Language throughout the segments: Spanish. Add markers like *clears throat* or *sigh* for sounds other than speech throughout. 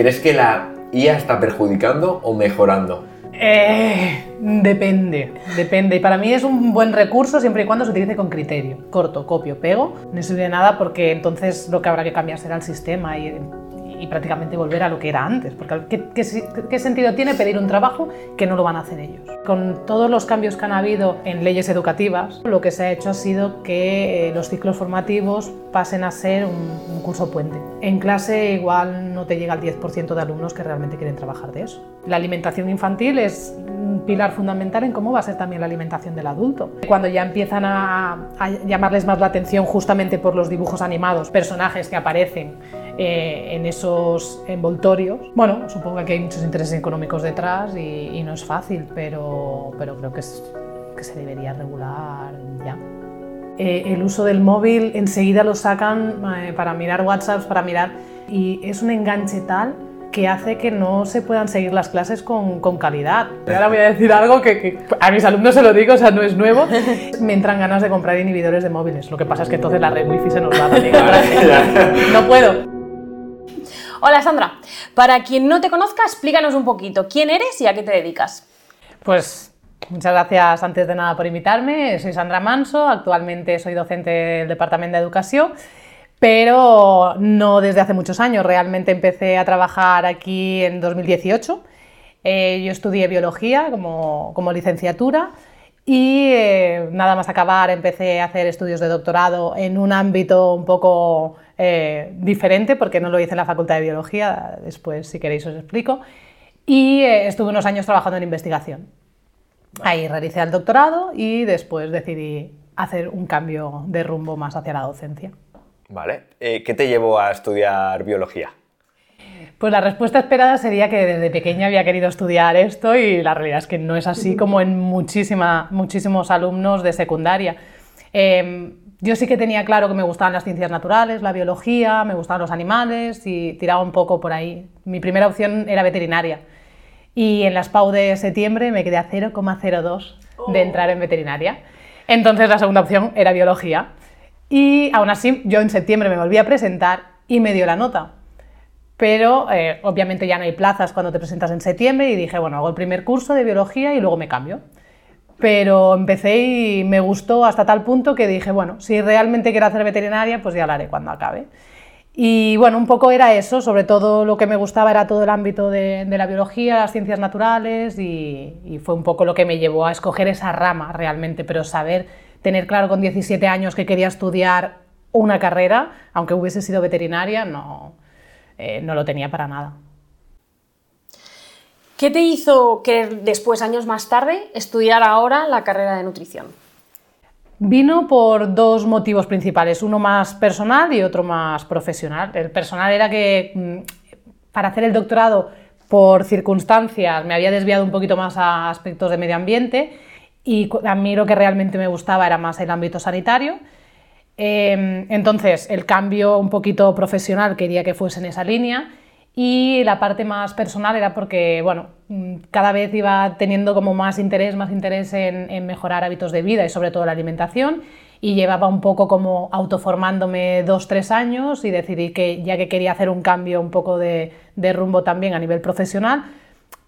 ¿Crees que la IA está perjudicando o mejorando? Eh, depende, depende. Y para mí es un buen recurso siempre y cuando se utilice con criterio. Corto, copio, pego. No sirve de nada porque entonces lo que habrá que cambiar será el sistema y y prácticamente volver a lo que era antes. Porque ¿qué, ¿qué, sentido tiene pedir un trabajo que no lo van a hacer ellos? Con todos los cambios que han habido en leyes educativas, lo que se ha hecho ha sido que eh, los ciclos formativos pasen a ser un, curso puente. En clase igual no te llega el 10% de alumnos que realmente quieren trabajar de eso. La alimentación infantil es un pilar fundamental en cómo va a ser también la alimentación del adulto. Cuando ya empiezan a llamarles más la atención justamente por los dibujos animados, personajes que aparecen eh, en esos envoltorios. Bueno, supongo que hay muchos intereses económicos detrás y, no es fácil, pero, pero creo que, es, que se debería regular ya. Eh, el uso del móvil enseguida lo sacan eh, para mirar WhatsApp, para mirar, y es un enganche tal que hace que no se puedan seguir las clases con, con calidad. Y ahora voy a decir algo que, que, a mis alumnos se lo digo, o sea, no es nuevo. *laughs* Me entran ganas de comprar inhibidores de móviles. Lo que pasa es que entonces la red wifi se nos va también. *laughs* no puedo. Hola Sandra, para quien no te conozca, explícanos un poquito quién eres y a qué te dedicas. Pues muchas gracias antes de nada por invitarme. Soy Sandra Manso, actualmente soy docente del Departamento de Educación, pero no desde hace muchos años. Realmente empecé a trabajar aquí en 2018. Eh, yo estudié biología como, como licenciatura y eh, nada más acabar empecé a hacer estudios de doctorado en un ámbito un poco eh, diferente porque no lo hice en la Facultad de Biología, después si queréis os explico, y eh, estuve unos años trabajando en investigación. Ahí realicé el doctorado y después decidí hacer un cambio de rumbo más hacia la docencia. Vale, eh, ¿qué te llevó a estudiar biología? Pues la respuesta esperada sería que desde pequeña había querido estudiar esto y la realidad es que no es así como en muchísima, muchísimos alumnos de secundaria. Em, yo sí que tenía claro que me gustaban las ciencias naturales, la biología, me gustaban los animales y tiraba un poco por ahí. Mi primera opción era veterinaria. Y en las PAU de septiembre me quedé a 0,02 de entrar en veterinaria. Entonces la segunda opción era biología. Y aún así yo en septiembre me volví a presentar y me dio la nota. Pero eh, obviamente ya no hay plazas cuando te presentas en septiembre y dije, bueno, hago el primer curso de biología y luego me cambio pero empecé y me gustó hasta tal punto que dije, bueno, si realmente quiero hacer veterinaria, pues ya lo haré cuando acabe. Y bueno, un poco era eso, sobre todo lo que me gustaba era todo el ámbito de, la biología, las ciencias naturales y, fue un poco lo que me llevó a escoger esa rama realmente, pero saber, tener claro con 17 años que quería estudiar una carrera, aunque hubiese sido veterinaria, no, eh, no lo tenía para nada. ¿Qué te hizo querer después, años más tarde, estudiar ahora la carrera de nutrición? Vino por dos motivos principales, uno más personal y otro más profesional. El personal era que mm, para hacer el doctorado, por circunstancias, me había desviado un poquito más a aspectos de medio ambiente y a mí lo que realmente me gustaba era más el ámbito sanitario. Em, entonces, el cambio un poquito profesional quería que fuese en esa línea y la parte más personal era porque, bueno, mm, cada vez iba teniendo como más interés, más interés en, mejorar hábitos de vida y sobre todo la alimentación. Y llevaba un poco como autoformándome dos, tres años y decidí que ya que quería hacer un cambio un poco de, rumbo también a nivel profesional,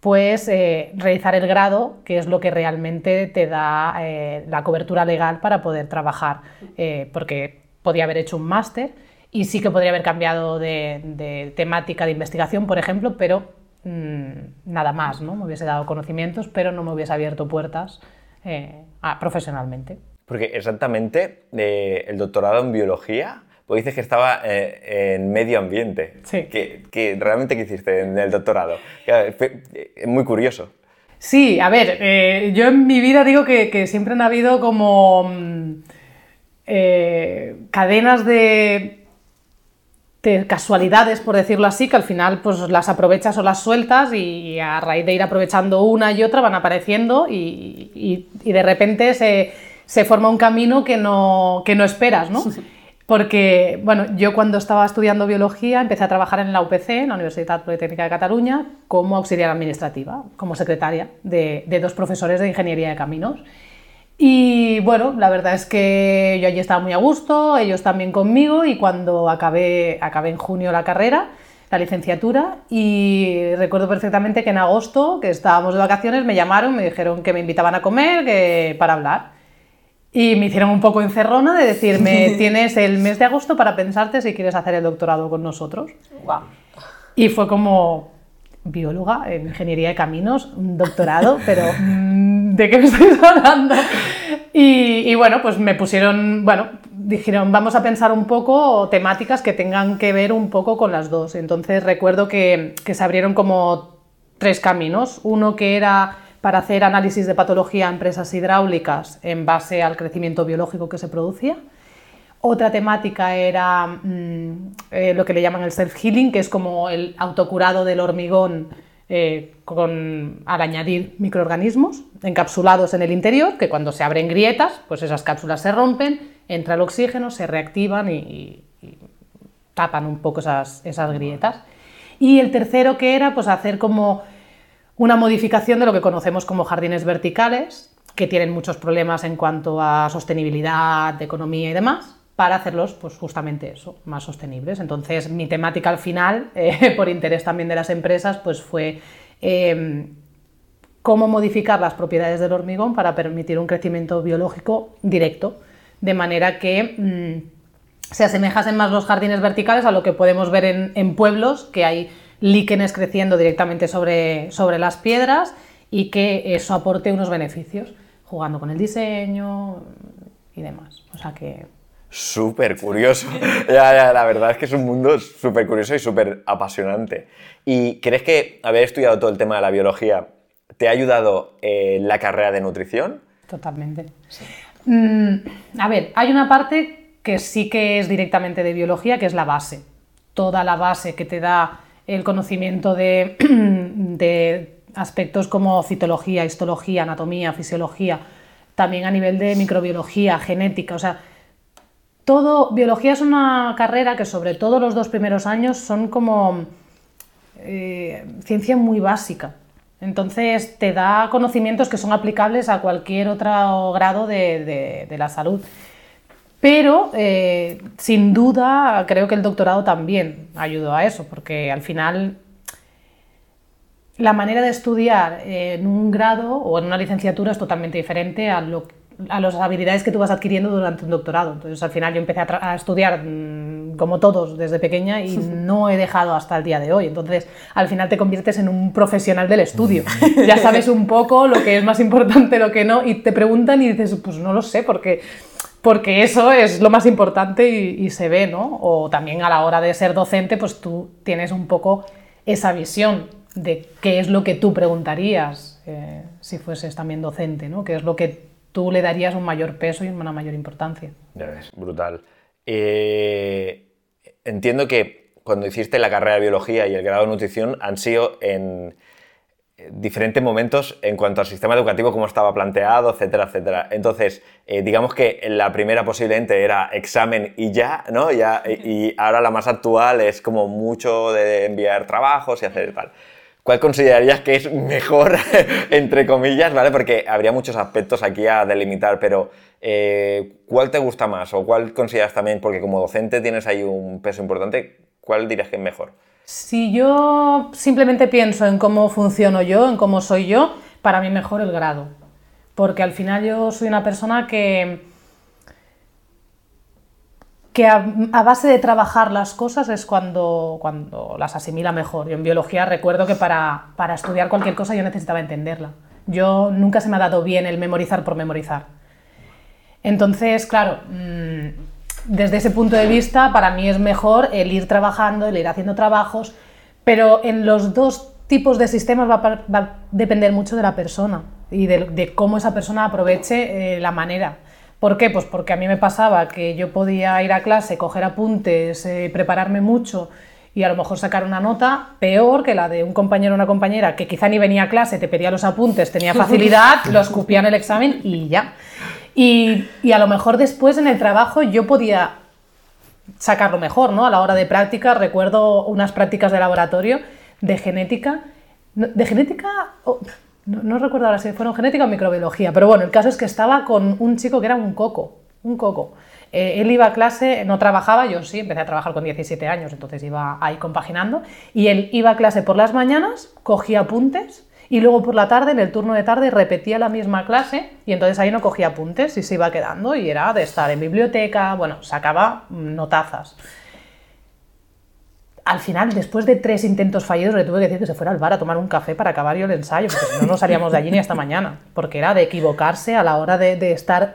pues eh, realizar el grado, que es lo que realmente te da eh, la cobertura legal para poder trabajar, eh, porque podía haber hecho un máster y sí que podría haber cambiado de, temática de investigación, por ejemplo, pero mm, nada más, ¿no? Me hubiese dado conocimientos, pero no me hubiese abierto puertas eh, profesionalmente. Porque exactamente eh, el doctorado en biología, pues dices que estaba eh, en medio ambiente. Sí. ¿Qué, realmente qué hiciste en el doctorado? Es muy curioso. Sí, a ver, yo en mi vida digo que, que siempre han habido como mm, cadenas de de casualidades, por decirlo así, que al final pues las aprovechas o las sueltas y a raíz de ir aprovechando una y otra van apareciendo y, de repente se, forma un camino que no, que no esperas, ¿no? Porque, bueno, yo cuando estaba estudiando biología empecé a trabajar en la UPC, en la Universidad Politécnica de Cataluña, como auxiliar administrativa, como secretaria de, de dos profesores de ingeniería de caminos. Y bueno, la verdad es que yo allí estaba muy a gusto, ellos también conmigo y cuando acabé, acabé en junio la carrera, la licenciatura y recuerdo perfectamente que en agosto, que estábamos de vacaciones, me llamaron, me dijeron que me invitaban a comer que, para hablar. Y me hicieron un poco encerrona de decirme, *laughs* tienes el mes de agosto para pensarte si quieres hacer el doctorado con nosotros. Guau. Y fue como bióloga en ingeniería de caminos, un doctorado, pero *laughs* ¿de qué me estáis *laughs* hablando? Y, bueno, pues me pusieron, bueno, dijeron, vamos a pensar un poco temáticas que tengan que ver un poco con las dos. Entonces recuerdo que, que se abrieron como tres caminos. Uno que era para hacer análisis de patología a empresas hidráulicas en base al crecimiento biológico que se producía. Otra temática era mm, eh, lo que le llaman el self-healing, que es como el autocurado del hormigón eh, con, al añadir microorganismos encapsulados en el interior, que cuando se abren grietas, pues esas cápsulas se rompen, entra el oxígeno, se reactivan y, y- tapan un poco esas, esas grietas. Y el tercero que era pues hacer como una modificación de lo que conocemos como jardines verticales, que tienen muchos problemas en cuanto a sostenibilidad, economía y demás, para hacerlos pues justamente eso, más sostenibles. Entonces mi temática al final, eh, *laughs* por interés también de las empresas, pues fue eh, cómo modificar las propiedades del hormigón para permitir un crecimiento biológico directo, de manera que mm, se asemejasen más los jardines verticales a lo que podemos ver en, en pueblos, que hay líquenes creciendo directamente sobre, sobre las piedras y que eso aporte unos beneficios, jugando con el diseño y demás. O sea que Súper curioso. *laughs* ya, la verdad es que es un mundo súper curioso y súper apasionante. ¿Y crees que haber estudiado todo el tema de la biología te ha ayudado en la carrera de nutrición? Totalmente. Mm, a ver, hay una parte que sí que es directamente de biología, que es la base. Toda la base que te da el conocimiento de, *clears throat* de aspectos como citología, histología, anatomía, fisiología, también a nivel de microbiología, genética, o sea, todo, biología es una carrera que sobre todo los dos primeros años son como eh, ciencia muy básica. Entonces te da conocimientos que son aplicables a cualquier otro grado de, la salud. Pero eh, sin duda creo que el doctorado también ayudó a eso, porque al final la manera de estudiar en un grado o en una licenciatura es totalmente diferente a, lo, a las habilidades que tú vas adquiriendo durante un doctorado. Entonces, al final yo empecé a, estudiar mm, como todos desde pequeña y *laughs* no he dejado hasta el día de hoy. Entonces, al final te conviertes en un profesional del estudio. ya sabes *laughs* un poco lo que es más importante, lo que no, y te preguntan y dices, pues no lo sé, porque porque eso es lo más importante y, y se ve, ¿no? O también a la hora de ser docente, pues tú tienes un poco esa visión de qué es lo que tú preguntarías eh, si fueses también docente, ¿no? Qué es lo que tú le darías un mayor peso y una mayor importancia. Ya ves, brutal. Eh, entiendo que cuando hiciste la carrera de biología y el grado de nutrición han sido en eh, diferentes momentos en cuanto al sistema educativo, cómo estaba planteado, etcétera, etcétera. Entonces, eh, digamos que la primera posiblemente era examen y ya, ¿no? Ya, y, y ahora la más actual es como mucho de enviar trabajos y hacer tal. ¿Cuál considerarías que es mejor, *laughs* entre comillas, ¿vale? Porque habría muchos aspectos aquí a delimitar, pero eh, ¿cuál te gusta más? ¿O cuál consideras también, porque como docente tienes ahí un peso importante, ¿cuál dirías que es mejor? Si yo simplemente pienso en cómo funciono yo, en cómo soy yo, para mí mejor el grado. Porque al final yo soy una persona que, que a, base de trabajar las cosas es cuando, cuando las asimila mejor. Yo en biología recuerdo que para, para estudiar cualquier cosa yo necesitaba entenderla. Yo nunca se me ha dado bien el memorizar por memorizar. Entonces, claro, mm, desde ese punto de vista, para mí es mejor el ir trabajando, el ir haciendo trabajos, pero en los dos tipos de sistemas va a, depender mucho de la persona y de, de cómo esa persona aproveche eh, la manera. ¿Por qué? Pues porque a mí me pasaba que yo podía ir a clase, coger apuntes, eh, prepararme mucho y a lo mejor sacar una nota peor que la de un compañero o una compañera que quizá ni venía a clase, te pedía los apuntes, tenía facilidad, *laughs* lo escupía en el examen y ya. Y, y a lo mejor después en el trabajo yo podía sacarlo mejor, ¿no? A la hora de práctica, recuerdo unas prácticas de laboratorio de genética, de genética, no, no recuerdo ahora si fueron genética o microbiología, pero bueno, el caso es que estaba con un chico que era un coco, un coco. Eh, él iba a clase, no trabajaba, yo sí, empecé a trabajar con 17 años, entonces iba ahí compaginando, y él iba a clase por las mañanas, cogía apuntes, y luego por la tarde, en el turno de tarde, repetía la misma clase, y entonces ahí no cogía apuntes y se iba quedando, y era de estar en biblioteca, bueno, sacaba notazas al final, después de tres intentos fallidos, le tuve que decir que se fuera al bar a tomar un café para acabar yo el ensayo, porque no, no salíamos de allí ni hasta mañana, porque era de equivocarse a la hora de, estar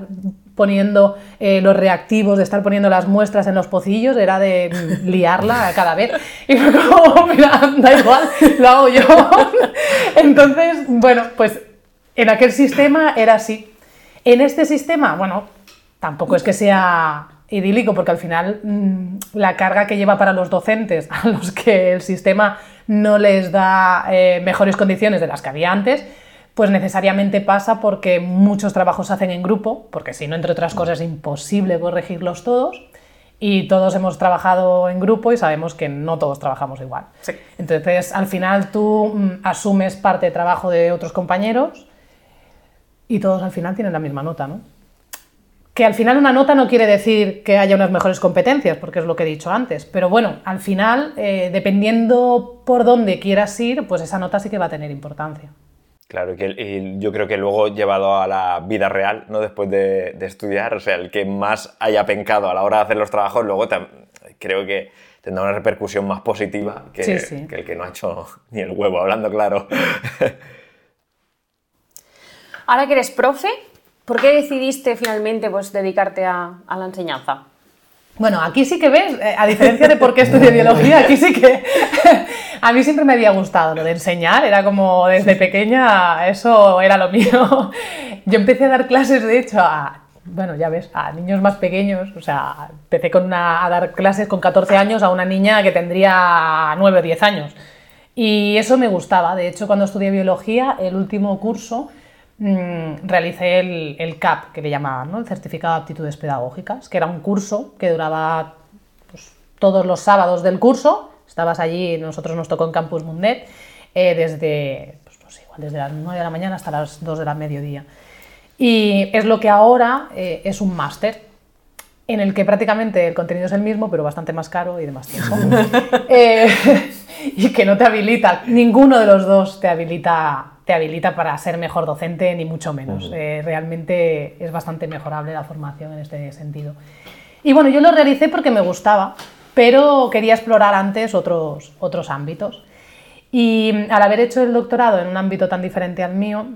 poniendo eh, los reactivos, de estar poniendo las muestras en los pocillos, era de liarla cada vez. Y fue como, *laughs* mira, da igual, lo hago yo. Entonces, bueno, pues en aquel sistema era así. En este sistema, bueno, tampoco es que sea idílico, porque al final mm, la carga que lleva para los docentes, *laughs* a los que el sistema no les da eh, mejores condiciones de las que había antes, pues necesariamente pasa porque muchos trabajos se hacen en grupo, porque si no, entre otras cosas, es imposible corregirlos todos. Y todos hemos trabajado en grupo y sabemos que no todos trabajamos igual. Entonces, al final tú mm, asumes parte de trabajo de otros compañeros y todos al final tienen la misma nota, ¿no? Que al final una nota no quiere decir que haya unas mejores competencias, porque es lo que he dicho antes, pero bueno, al final, eh, dependiendo por dónde quieras ir, pues esa nota sí que va a tener importancia. Claro, y, que, yo creo que luego llevado a la vida real, ¿no? después de, estudiar, o sea, el que más haya pencado a la hora de hacer los trabajos, luego creo que tendrá una repercusión más positiva que, que el que no ha hecho ni el huevo, hablando claro. Ahora que eres profe, ¿Por qué decidiste finalmente pues, dedicarte a, la enseñanza? Bueno, aquí sí que ves, eh, a diferencia de por qué estudié biología, aquí sí que *laughs* a mí siempre me había gustado lo de enseñar, era como desde pequeña, eso era lo mío. *laughs* Yo empecé a dar clases, de hecho, a, bueno, ya ves, a niños más pequeños, o sea, empecé con a dar clases con 14 años a una niña que tendría 9 o 10 años. Y eso me gustaba, de hecho, cuando estudié biología, el último curso, Mm, realicé el, CAP, que le llamaban, ¿no? el Certificado de Aptitudes Pedagógicas, que era un curso que duraba pues, todos los sábados del curso. Estabas allí, nosotros nos tocó en Campus Mundet, eh, desde, pues, igual, desde las 9 de la mañana hasta las 2 de la mediodía. Y es lo que ahora eh, es un máster, en el que prácticamente el contenido es el mismo, pero bastante más caro y de más tiempo. *laughs* Eh, *laughs* y que no te habilita, ninguno de los dos te habilita te habilita para ser mejor docente, ni mucho menos. Eh, realmente es bastante mejorable la formación en este sentido. Y bueno, yo lo realicé porque me gustaba, pero quería explorar antes otros, otros ámbitos. Y al haber hecho el doctorado en un ámbito tan diferente al mío,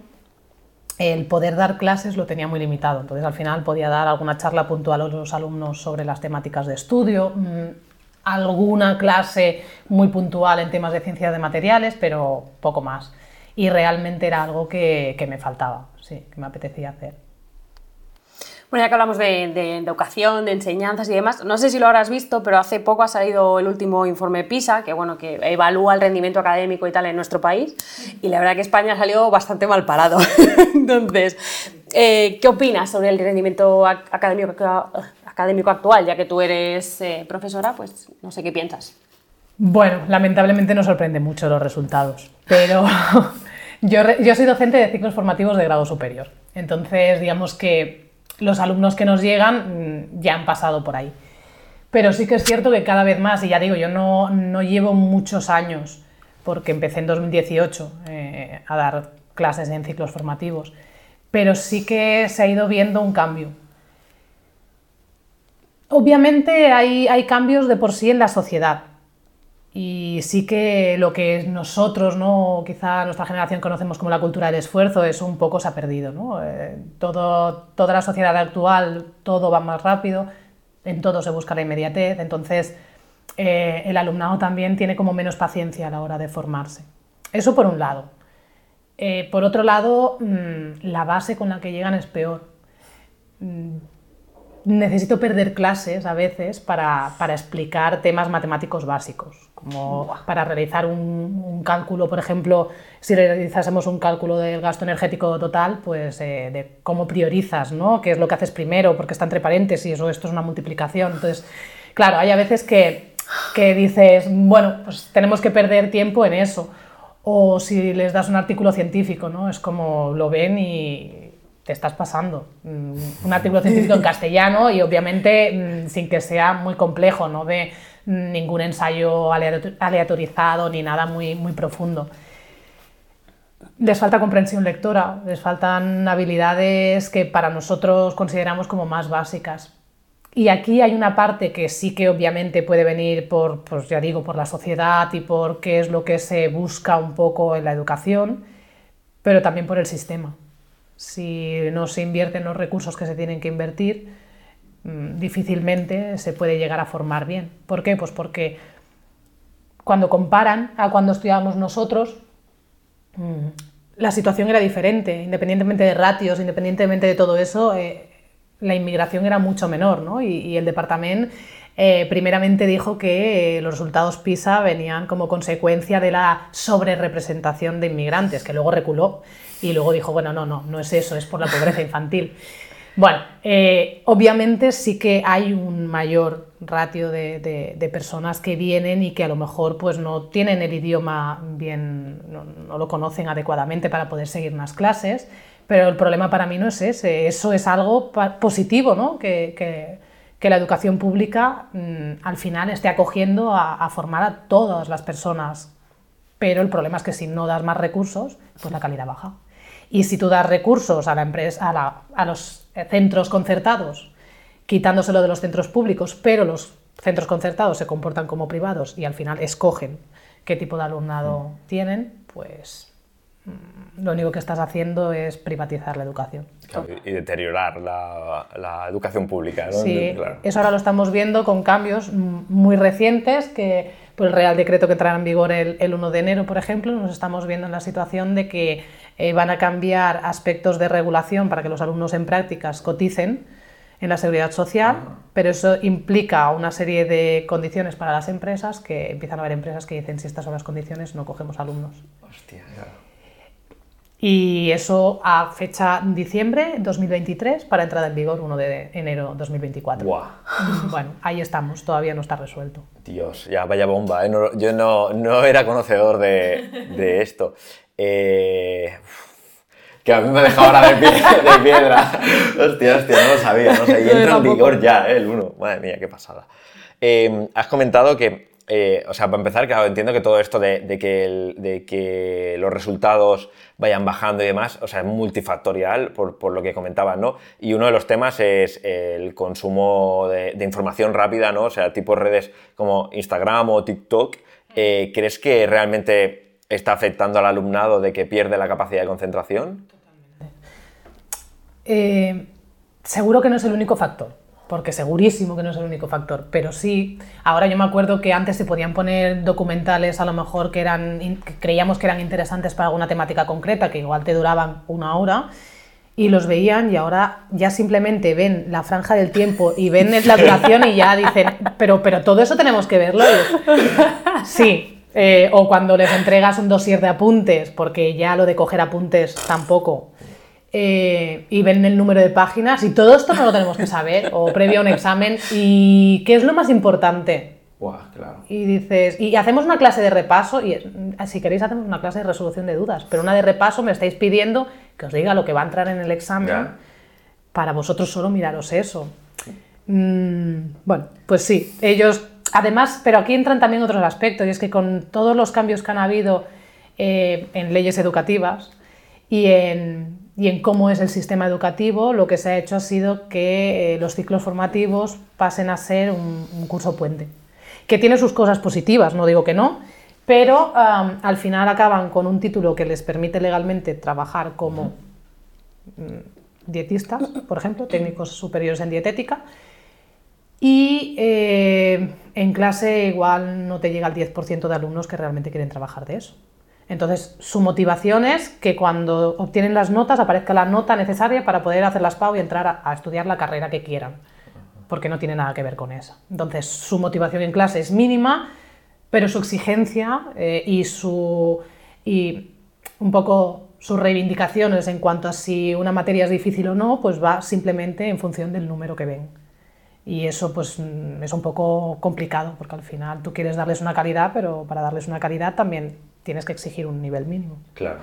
el poder dar clases lo tenía muy limitado. Entonces al final podía dar alguna charla puntual a los alumnos sobre las temáticas de estudio, mm, alguna clase muy puntual en temas de ciencia de materiales, pero poco más y realmente era algo que, me faltaba, sí, que me apetecía hacer. Bueno, ya que hablamos de, educación, de enseñanzas y demás, no sé si lo habrás visto, pero hace poco ha salido el último informe PISA, que bueno, que evalúa el rendimiento académico y tal en nuestro país, y la verdad que España ha salido bastante mal parado. *laughs* Entonces, eh, ¿qué opinas sobre el rendimiento académico, académico actual? Ya que tú eres eh, profesora, pues no sé qué piensas. Bueno, lamentablemente no sorprende mucho los resultados, pero *laughs* Yo, soy docente de ciclos formativos de grado superior, entonces digamos que los alumnos que nos llegan mm, ya han pasado por ahí. Pero sí que es cierto que cada vez más, y ya digo, yo no, llevo muchos años, porque empecé en 2018 eh, a dar clases en ciclos formativos, pero sí que se ha ido viendo un cambio. Obviamente hay, hay cambios de por sí en la sociedad, y sí que lo que nosotros, ¿no? quizá nuestra generación conocemos como la cultura del esfuerzo, eso un poco se ha perdido. ¿no? Eh, toda la sociedad actual, todo va más rápido, en todo se busca la inmediatez, entonces eh, el alumnado también tiene como menos paciencia a la hora de formarse. Eso por un lado. Eh, por otro lado, mm, la base con la que llegan es peor. Mm, necesito perder clases a veces para, para explicar temas matemáticos básicos como para realizar un, cálculo, por ejemplo, si realizásemos un cálculo del gasto energético total, pues eh, de cómo priorizas, ¿no? ¿Qué es lo que haces primero? Porque está entre paréntesis o esto es una multiplicación. Entonces, claro, hay a veces que, que dices, bueno, pues tenemos que perder tiempo en eso. O si les das un artículo científico, ¿no? Es como lo ven y te estás pasando. Mm, Un artículo científico en *laughs* castellano y obviamente mm, sin que sea muy complejo, no de ningún ensayo aleato- aleatorizado ni nada muy, muy profundo. Les falta comprensión lectora, les faltan habilidades que para nosotros consideramos como más básicas. Y aquí hay una parte que sí que obviamente puede venir por, pues ya digo, por la sociedad y por qué es lo que se busca un poco en la educación, pero también por el sistema. Si no se invierten los recursos que se tienen que invertir, mm, difícilmente se puede llegar a formar bien. ¿Por qué? Pues porque cuando comparan a cuando estudiábamos nosotros, mm, la situación era diferente, independientemente de ratios, independientemente de todo eso, eh, la inmigración era mucho menor, ¿no? Y, y el departamento eh, primeramente dijo que eh, los resultados PISA venían como consecuencia de la sobrerepresentación de inmigrantes, que luego reculó y luego dijo, bueno, no, no, no es eso, es por la pobreza infantil. Bueno, eh, obviamente sí que hay un mayor ratio de, de- personas que vienen y que a lo mejor pues no tienen el idioma bien, no, lo conocen adecuadamente para poder seguir unas clases, pero el problema para mí no es ese, eso es algo positivo, ¿no? Que- que la educación pública mm, al final esté acogiendo a, a formar a todas las personas. Pero el problema es que si no das más recursos, pues la calidad baja. Y si tú das recursos a, la empresa, a, la- a los centros concertados, quitándoselo de los centros públicos, pero los centros concertados se comportan como privados y al final escogen qué tipo de alumnado tienen, pues mm, lo único que estás haciendo es privatizar la educación. Claro, y deteriorar la, la educación pública, ¿no? Sí, Claro. eso ahora lo estamos viendo con cambios muy recientes que por el Real Decreto que entrará en vigor el, el 1 de enero, por ejemplo, nos estamos viendo en la situación de que eh, van a cambiar aspectos de regulación para que los alumnos en prácticas coticen en la seguridad social, pero eso implica una serie de condiciones para las empresas que empiezan a haber empresas que dicen si estas son las condiciones no cogemos alumnos. Hostia, claro. Y eso a fecha diciembre 2023 para entrada en vigor 1 de enero 2024. Buah. *laughs* Bueno, ahí estamos, todavía no está resuelto. Dios, ya vaya bomba, ¿eh? No- yo no, no era conocedor de, de esto. Eh, que a mí me ha dejado ahora de, pie- de piedra. Hostia, hostia, no lo sabía, no sé. Y entra en vigor ya, ¿eh? el 1. Madre mía, qué pasada. Eh, has comentado que, eh, o sea, para empezar, claro, entiendo que todo esto de, de que el- de que los resultados vayan bajando y demás, o sea, es multifactorial por, por lo que comentabas, ¿no? Y uno de los temas es el consumo de, de información rápida, ¿no? O sea, tipo redes como Instagram o TikTok. Eh, ¿Crees que realmente está afectando al alumnado de que pierde la capacidad de concentración? Eh, seguro que no es el único factor, porque segurísimo que no es el único factor, pero sí, ahora yo me acuerdo que antes se podían poner documentales a lo mejor que, eran, que creíamos que eran interesantes para alguna temática concreta, que igual te duraban una hora, y los veían y ahora ya simplemente ven la franja del tiempo y ven *laughs* la duración y ya dicen, pero, pero todo eso tenemos que verlo. *laughs* Sí, eh, o cuando les entregas un dossier de apuntes, porque ya lo de coger apuntes tampoco. Eh, y ven el número de páginas y todo esto no lo tenemos que saber, o previo a un examen. ¿Y qué es lo más importante? Buah, claro. Y dices, y hacemos una clase de repaso, y mm, si queréis hacemos una clase de resolución de dudas, pero una de repaso me estáis pidiendo que os diga lo que va a entrar en el examen, Ya. para vosotros solo miraros eso. Mm, bueno, pues sí, ellos, además, pero aquí entran también otros aspectos, y es que con todos los cambios que han habido eh, en leyes educativas y en, y en cómo es el sistema educativo, lo que se ha hecho ha sido que eh, los ciclos formativos pasen a ser un, curso puente, que tiene sus cosas positivas, no digo que no, pero al final acaban con un título que les permite legalmente trabajar como dietistas, por ejemplo, técnicos superiores en dietética, y eh, en clase igual no te llega el 10% de alumnos que realmente quieren trabajar de eso. Entonces, su motivación es que cuando obtienen las notas aparezca la nota necesaria para poder hacer las PAU y entrar a, a estudiar la carrera que quieran, porque no tiene nada que ver con eso. Entonces, su motivación en clase es mínima, pero su exigencia eh, y su y un poco sus reivindicaciones en cuanto a si una materia es difícil o no, pues va simplemente en función del número que ven. Y eso pues mm, es un poco complicado, porque al final tú quieres darles una calidad, pero para darles una calidad también tienes que exigir un nivel mínimo. Claro.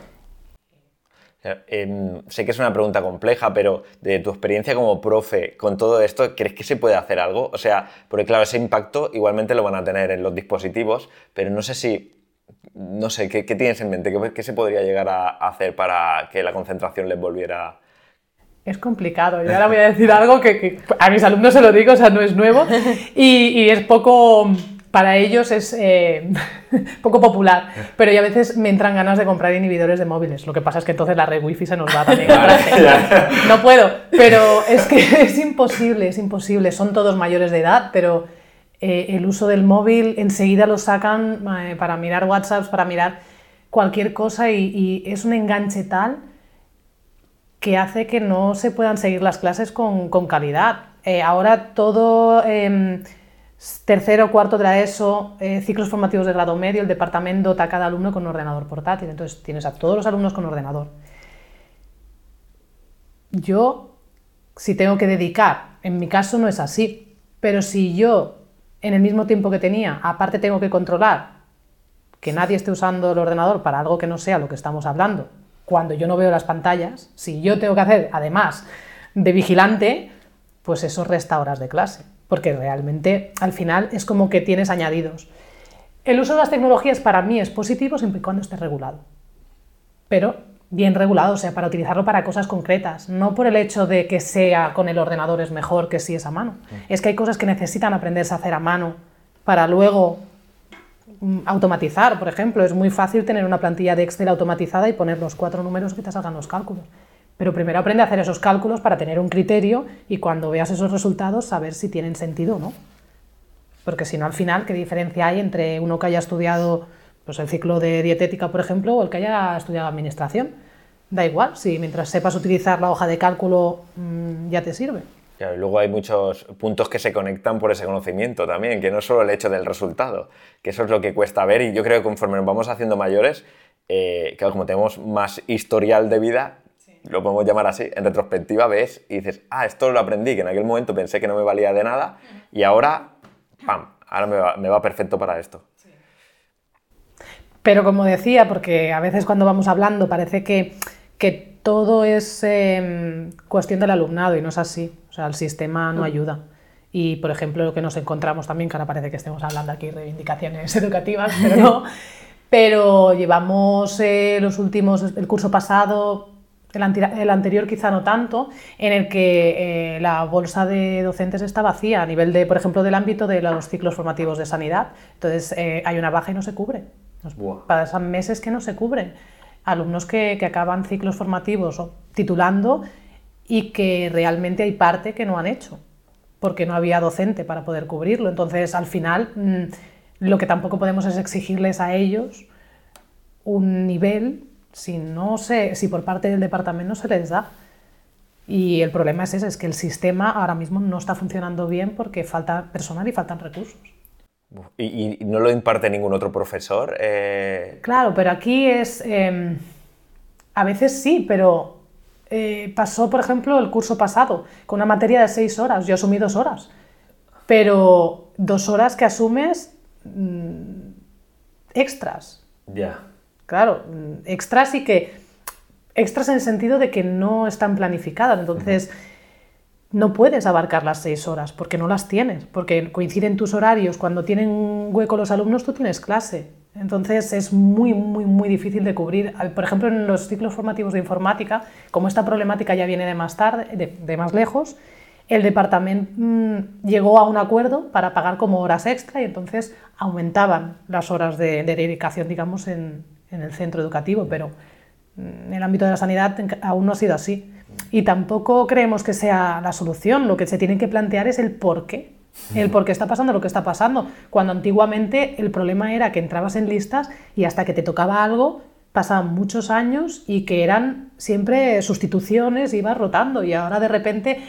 Em, sé que es una pregunta compleja, pero de tu experiencia como profe con todo esto, ¿crees que se puede hacer algo? O sea, porque claro, ese impacto igualmente lo van a tener en los dispositivos, pero no sé si, no sé, ¿qué, tienes en mente? ¿Qué, se podría llegar a hacer para que la concentración les volviera es complicado. Yo ahora voy a decir algo que, a mis alumnos se lo digo, o sea, no es nuevo *laughs* y, es poco, para ellos es eh, *laughs* poco popular, pero ya a veces me entran ganas de comprar inhibidores de móviles. Lo que pasa es que entonces la red wifi se nos va también. no puedo, pero es que *laughs* es imposible, es imposible. Son todos mayores de edad, pero eh, el uso del móvil enseguida lo sacan eh, para mirar WhatsApps, para mirar cualquier cosa y es un enganche tal que hace que no se puedan seguir las clases con, calidad. Ahora todo eh, tercero, cuarto de ESO, eh, ciclos formativos de grado medio, el departamento dota a cada alumno con un ordenador portátil. Entonces tienes a todos los alumnos con ordenador. Yo, si tengo que dedicar, en mi caso no es así, pero si yo en el mismo tiempo que tenía, aparte tengo que controlar que nadie esté usando el ordenador para algo que no sea lo que estamos hablando, cuando yo no veo las pantallas, si yo tengo que hacer, además de vigilante, pues eso resta horas de clase, porque realmente al final es como que tienes añadidos. El uso de las tecnologías para mí es positivo siempre y cuando esté regulado, pero bien regulado, o sea, para utilizarlo para cosas concretas, no por el hecho de que sea con el ordenador es mejor que si es a mano. Es que hay cosas que necesitan aprenderse a hacer a mano para luego Mm, automatizar, por ejemplo. Es muy fácil tener una plantilla de Excel automatizada y poner los cuatro números que te salgan los cálculos. Pero primero aprende a hacer esos cálculos para tener un criterio y cuando veas esos resultados saber si tienen sentido o no. Porque si no, al final, ¿qué diferencia hay entre uno que haya estudiado pues, el ciclo de dietética, por ejemplo, o el que haya estudiado administración? Da igual, si mientras sepas utilizar la hoja de cálculo mm, ya te sirve luego hay muchos puntos que se conectan por ese conocimiento también, que no solo el hecho del resultado, que eso es lo que cuesta ver y yo creo que conforme nos vamos haciendo mayores, eh, claro, como tenemos más historial de vida, lo podemos llamar así, en retrospectiva ves y dices, ah, esto lo aprendí, que en aquel momento pensé que no me valía de nada y ahora, ¡pam!, ahora me va, perfecto para esto. Pero como decía, porque a veces cuando vamos hablando parece que, que todo es em, cuestión del alumnado y no es así. O sea, el sistema no mm. ayuda. Y, por ejemplo, lo que nos encontramos también, que ahora parece que estemos hablando aquí de reivindicaciones *laughs* educativas, pero no. *laughs* pero llevamos eh, los últimos, el curso pasado, el, anterior quizá no tanto, en el que eh, la bolsa de docentes está vacía a nivel de, por ejemplo, del ámbito de los ciclos formativos de sanidad. Entonces eh, hay una baja y no se cubre. Pasan meses que no se cubren. Alumnos que, que acaban ciclos formativos o titulando y que realmente hay parte que no han hecho, porque no había docente para poder cubrirlo. Entonces, al final, mm, lo que tampoco podemos es exigirles a ellos un nivel si, no se, si por parte del departamento no se les da. Y el problema es ese, es que el sistema ahora mismo no está funcionando bien porque falta personal y faltan recursos. ¿Y, no lo imparte ningún otro profesor? Eh, claro, pero aquí es... Em, a veces sí, pero eh, pasó, por ejemplo, el curso pasado, con una materia de seis horas. Yo asumí dos horas. Pero dos horas que asumes mm, extras. Ya. Claro, mm, extras y que. Extras en el sentido de que no están planificadas. Entonces. No puedes abarcar las seis horas porque no las tienes, porque coinciden tus horarios. Cuando tienen hueco los alumnos, tú tienes clase. Entonces es muy, muy, muy difícil de cubrir. Por ejemplo, en los ciclos formativos de informática, como esta problemática ya viene de más tarde, de, más lejos, el departamento mm, llegó a un acuerdo para pagar como horas extra y entonces aumentaban las horas de, dedicación, digamos, en, en, el centro educativo, pero en el ámbito de la sanidad aún no ha sido así. Y tampoco creemos que sea la solución, lo que se tiene que plantear es el por qué el por qué está pasando lo que está pasando. Cuando antiguamente el problema era que entrabas en listas y hasta que te tocaba algo pasaban muchos años y que eran siempre sustituciones, ibas rotando y ahora de repente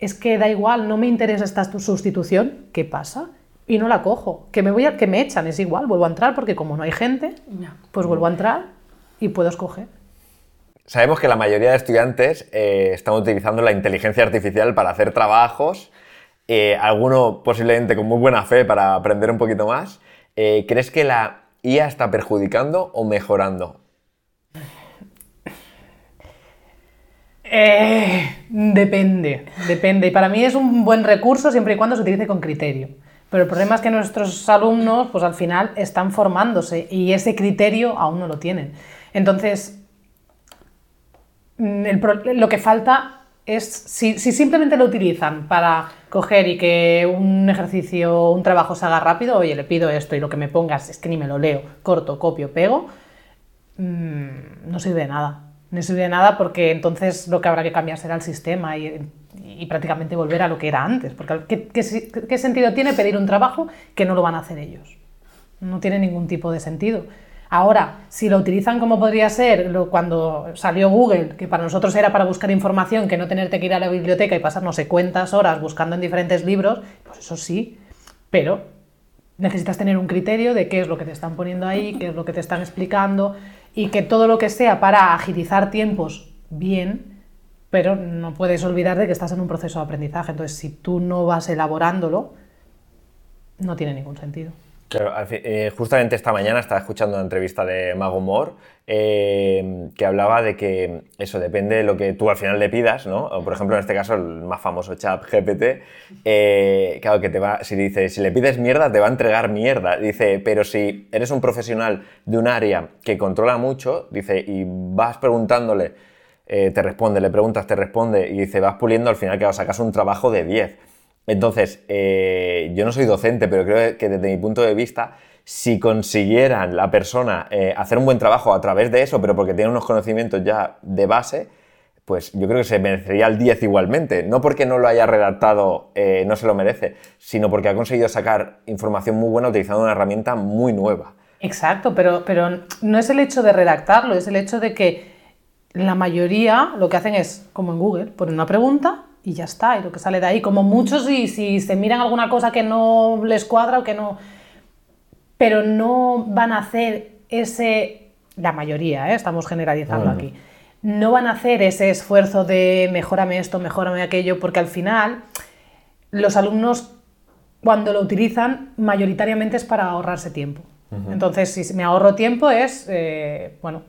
es que da igual, no me interesa esta sustitución, ¿qué pasa? Y no la cojo, que me voy a, que me echan, es igual, vuelvo a entrar porque como no hay gente, pues vuelvo a entrar y puedo escoger. Sabemos que la mayoría de estudiantes eh, están utilizando la inteligencia artificial para hacer trabajos eh, alguno posiblemente con muy buena fe para aprender un poquito más. Eh, ¿Crees que la IA está perjudicando o mejorando? Eh, depende, depende. Y para mí es un buen recurso siempre y cuando se utilice con criterio. Pero el problema es que nuestros alumnos, pues al final están formándose y ese criterio aún no lo tienen. Entonces, mm, lo que falta es, si, si, simplemente lo utilizan para coger y que un ejercicio, un trabajo se haga rápido, oye, le pido esto y lo que me pongas es que ni me lo leo, corto, copio, pego, mm, no sirve de nada. No sirve de nada porque entonces lo que habrá que cambiar será el sistema y, prácticamente volver a lo que era antes. Porque ¿qué, ¿qué, sentido tiene pedir un trabajo que no lo van a hacer ellos? No tiene ningún tipo de sentido. Ahora, si lo utilizan como podría ser cuando salió Google, que para nosotros era para buscar información, que no tenerte que ir a la biblioteca y pasar no cuántas horas buscando en diferentes libros, pues eso sí, pero necesitas tener un criterio de qué es lo que te están poniendo ahí, qué es lo que te están explicando y que todo lo que sea para agilizar tiempos, bien, pero no puedes olvidar de que estás en un proceso de aprendizaje. Entonces, si tú no vas elaborándolo, no tiene ningún sentido. Claro, eh, justamente esta mañana estaba escuchando una entrevista de Mago Moore eh, que hablaba de que eso depende de lo que tú al final le pidas, ¿no? Por ejemplo, en este caso, el más famoso chat GPT, eh, claro, que te va, si dice, si le pides mierda, te va a entregar mierda. Dice, pero si eres un profesional de un área que controla mucho, dice, y vas preguntándole, te responde, le preguntas, te responde, y dice, vas puliendo, al final, que sacas un trabajo de 10. Entonces, eh, yo no soy docente, pero creo que desde mi punto de vista, si consiguieran la persona eh, hacer un buen trabajo a través de eso, pero porque tiene unos conocimientos ya de base, pues yo creo que se merecería el 10 igualmente. No porque no lo haya redactado, eh, no se lo merece, sino porque ha conseguido sacar información muy buena utilizando una herramienta muy nueva. Exacto, pero, pero no es el hecho de redactarlo, es el hecho de que la mayoría lo que hacen es, como en Google, ponen una pregunta y ya está, y lo que sale de ahí, como muchos, y si se miran alguna cosa que no les cuadra o que no. Pero no van a hacer ese. La mayoría, ¿eh? estamos generalizando aquí. No van a hacer ese esfuerzo de mejórame esto, mejórame aquello, porque al final los alumnos, cuando lo utilizan, mayoritariamente es para ahorrarse tiempo. Entonces, si me ahorro tiempo es, eh, bueno,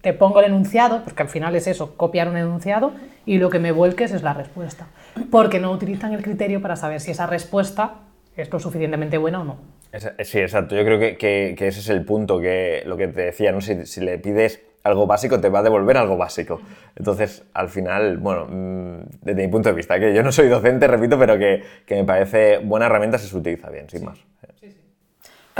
te pongo el enunciado, porque al final es eso, copiar un enunciado, y lo que me vuelques es la respuesta. Porque no utilizan el criterio para saber si esa respuesta es lo suficientemente buena o no. Sí, exacto. Yo creo que, ese es el punto, que lo que te decía, ¿no? si, le pides algo básico, te va a devolver algo básico. Entonces, al final, bueno, mm, desde mi punto de vista, que yo no soy docente, repito, pero que, me parece buena herramienta si se utiliza bien, sin más. Sí.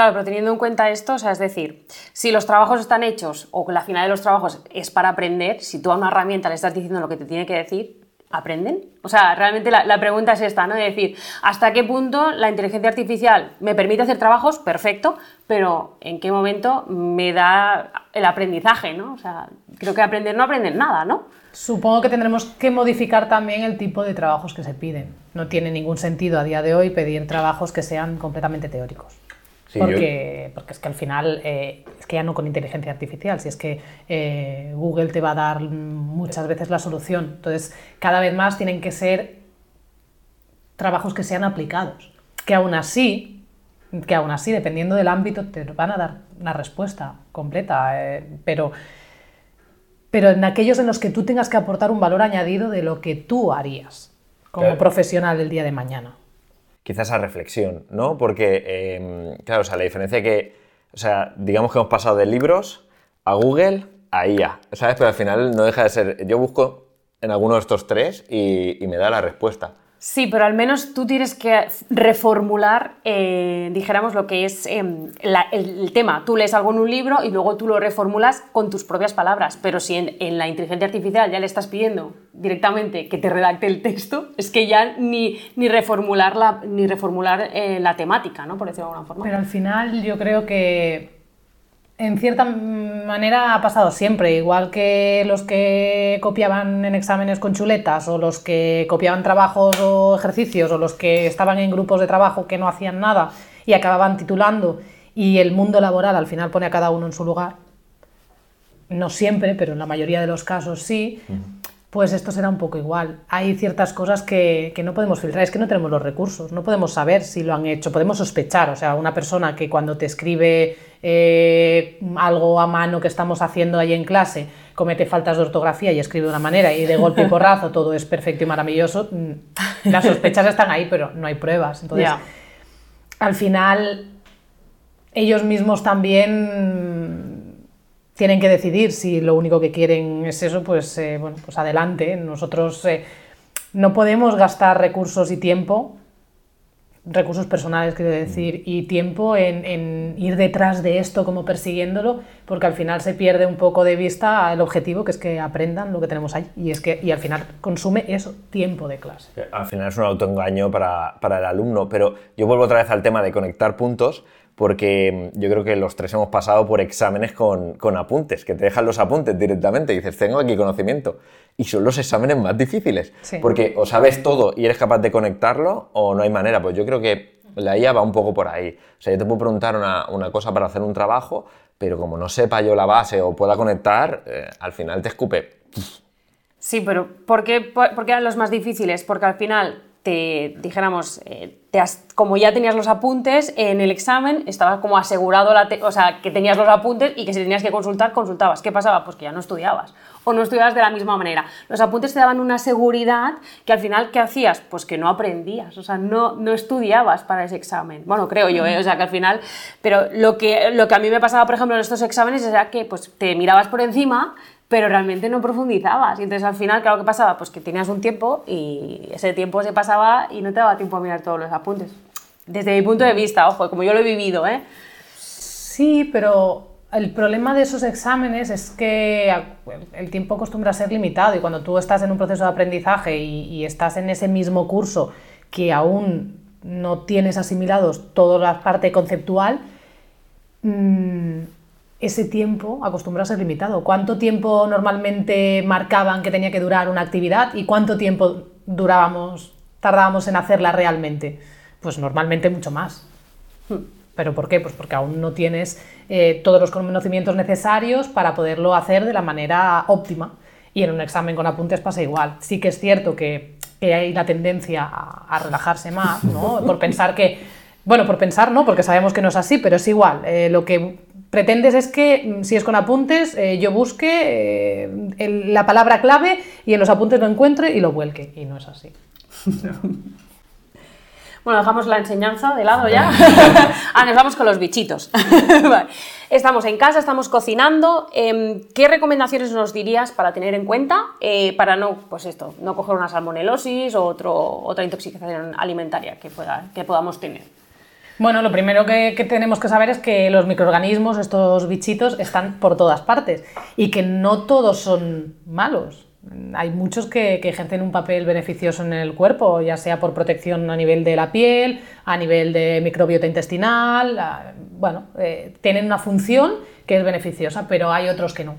Claro, pero teniendo en cuenta esto, o sea, es decir, si los trabajos están hechos o la final de los trabajos es para aprender, si tú a una herramienta le estás diciendo lo que te tiene que decir, ¿aprenden? O sea, realmente la, pregunta es esta, ¿no? De decir, ¿hasta qué punto la inteligencia artificial me permite hacer trabajos? Perfecto, pero ¿en qué momento me da el aprendizaje, ¿no? O sea, creo que aprender no aprenden nada, ¿no? Supongo que tendremos que modificar también el tipo de trabajos que se piden. No tiene ningún sentido a día de hoy pedir trabajos que sean completamente teóricos porque, porque es que al final, eh, es que ya no con inteligencia artificial, si es que eh, Google te va a dar muchas veces la solución. Entonces, cada vez más tienen que ser trabajos que sean aplicados, que aún así, que aún así, dependiendo del ámbito, te van a dar una respuesta completa, eh, pero, pero en aquellos en los que tú tengas que aportar un valor añadido de lo que tú harías como profesional el día de mañana quizás esa reflexión, ¿no? Porque, em, claro, o sea, la diferencia que, o sea, digamos que hemos pasado de libros a Google a IA, ¿sabes? Pero al final no deja de ser, yo busco en alguno de estos tres y me da la respuesta. Sí, pero al menos tú tienes que reformular, eh, dijéramos, lo que es em, el, tema. Tú lees algo en un libro y luego tú lo reformulas con tus propias palabras. Pero si en, la inteligencia artificial ya le estás pidiendo directamente que te redacte el texto, es que ya ni, ni reformular, la, ni reformular eh, la temática, ¿no? Por decirlo de alguna forma. Pero al final yo creo que en cierta manera ha pasado siempre, igual que los que copiaban en exámenes con chuletas o los que copiaban trabajos o ejercicios o los que estaban en grupos de trabajo que no hacían nada y acababan titulando y el mundo laboral al final pone a cada uno en su lugar. No siempre, pero en la mayoría de los casos sí. Pues esto será un poco igual. Hay ciertas cosas que, que, no podemos filtrar, es que no tenemos los recursos, no podemos saber si lo han hecho, podemos sospechar, o sea, una persona que cuando te escribe eh, algo a mano que estamos haciendo ahí en clase comete faltas de ortografía y escribe de una manera y de golpe y porrazo *laughs* todo es perfecto y maravilloso, mm, las sospechas están ahí, pero no hay pruebas. Entonces, al final, ellos mismos también tienen que decidir si lo único que quieren es eso, pues, eh, bueno, pues adelante. Nosotros eh, no podemos gastar recursos y tiempo, recursos personales quiero decir, y tiempo en, en ir detrás de esto como persiguiéndolo, porque al final se pierde un poco de vista el objetivo, que es que aprendan lo que tenemos ahí. Y es que y al final consume eso, tiempo de clase. Al final es un autoengaño para, para el alumno, pero yo vuelvo otra vez al tema de conectar puntos, porque yo creo que los tres hemos pasado por exámenes con, con apuntes, que te dejan los apuntes directamente y dices, tengo aquí conocimiento. Y son los exámenes más difíciles, Sí. porque o sabes todo y eres capaz de conectarlo o no hay manera. Pues yo creo que la IA va un poco por ahí. O sea, yo te puedo preguntar una, una cosa para hacer un trabajo, pero como no sepa yo la base o pueda conectar, eh, al final te escupe. Sí, pero ¿por qué, por, por qué eran los más difíciles? Porque al final te dijéramos, eh, te como ya tenías los apuntes, en el examen estabas como asegurado, la te- o sea, que tenías los apuntes y que si tenías que consultar, consultabas. ¿Qué pasaba? Pues que ya no estudiabas. O no estudiabas de la misma manera. Los apuntes te daban una seguridad que al final, ¿qué hacías? Pues que no aprendías, o sea, no, no estudiabas para ese examen. Bueno, creo yo, ¿eh? o sea, que al final... Pero lo que, lo que a mí me pasaba, por ejemplo, en estos exámenes era que pues, te mirabas por encima pero realmente no profundizabas. Y entonces al final, claro, ¿qué pasaba? Pues que tenías un tiempo y ese tiempo se pasaba y no te daba tiempo a mirar todos los apuntes. Desde mi punto de vista, ojo, como yo lo he vivido, ¿eh? Sí, pero el problema de esos exámenes es que el tiempo acostumbra a ser limitado y cuando tú estás en un proceso de aprendizaje y, y estás en ese mismo curso que aún no tienes asimilados toda la parte conceptual, mm, ese tiempo acostumbra a ser limitado. ¿Cuánto tiempo normalmente marcaban que tenía que durar una actividad y cuánto tiempo durábamos, tardábamos en hacerla realmente? Pues normalmente mucho más. ¿Pero por qué? Pues porque aún no tienes eh, todos los conocimientos necesarios para poderlo hacer de la manera óptima. Y en un examen con apuntes pasa igual. Sí que es cierto que, que hay la tendencia a, a relajarse más, ¿no? *laughs* Por pensar que, bueno, por pensar no, porque sabemos que no es así, pero es igual. Eh, lo que pretendes es que mm, si es con apuntes, eh, yo busque eh, el- la palabra clave y en los apuntes lo encuentre y lo vuelque. Y no es así. *laughs* Bueno, dejamos la enseñanza de lado ya. *laughs* ah, nos vamos con los bichitos. *laughs* Vale. Estamos en casa, estamos cocinando. Em, ¿Qué recomendaciones nos dirías para tener en cuenta eh, para no, pues esto, no coger una salmonelosis o otro, otra intoxicación alimentaria que, pueda, que podamos tener? Bueno, lo primero que, que tenemos que saber es que los microorganismos, estos bichitos, están por todas partes y que no todos son malos. Hay muchos que, ejercen un papel beneficioso en el cuerpo, ya sea por protección a nivel de la piel, a nivel de microbiota intestinal, bueno, eh, tienen una función que es beneficiosa, pero hay otros que no.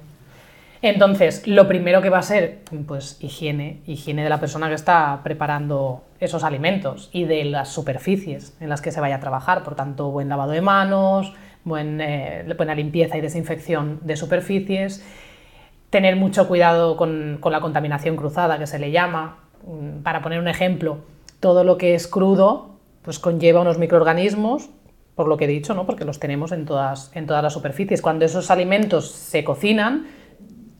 Entonces, lo primero que va a ser, pues, higiene, higiene de la persona que está preparando esos alimentos y de las superficies en las que se vaya a trabajar. Por tanto, buen lavado de manos, eh, buena limpieza y desinfección de superficies. Tener mucho cuidado con, con la contaminación cruzada, que se le llama. Mm, Para poner un ejemplo, todo lo que es crudo, pues conlleva unos microorganismos, por lo que he dicho, ¿no? porque los tenemos en todas, en todas las superficies. Cuando esos alimentos se cocinan,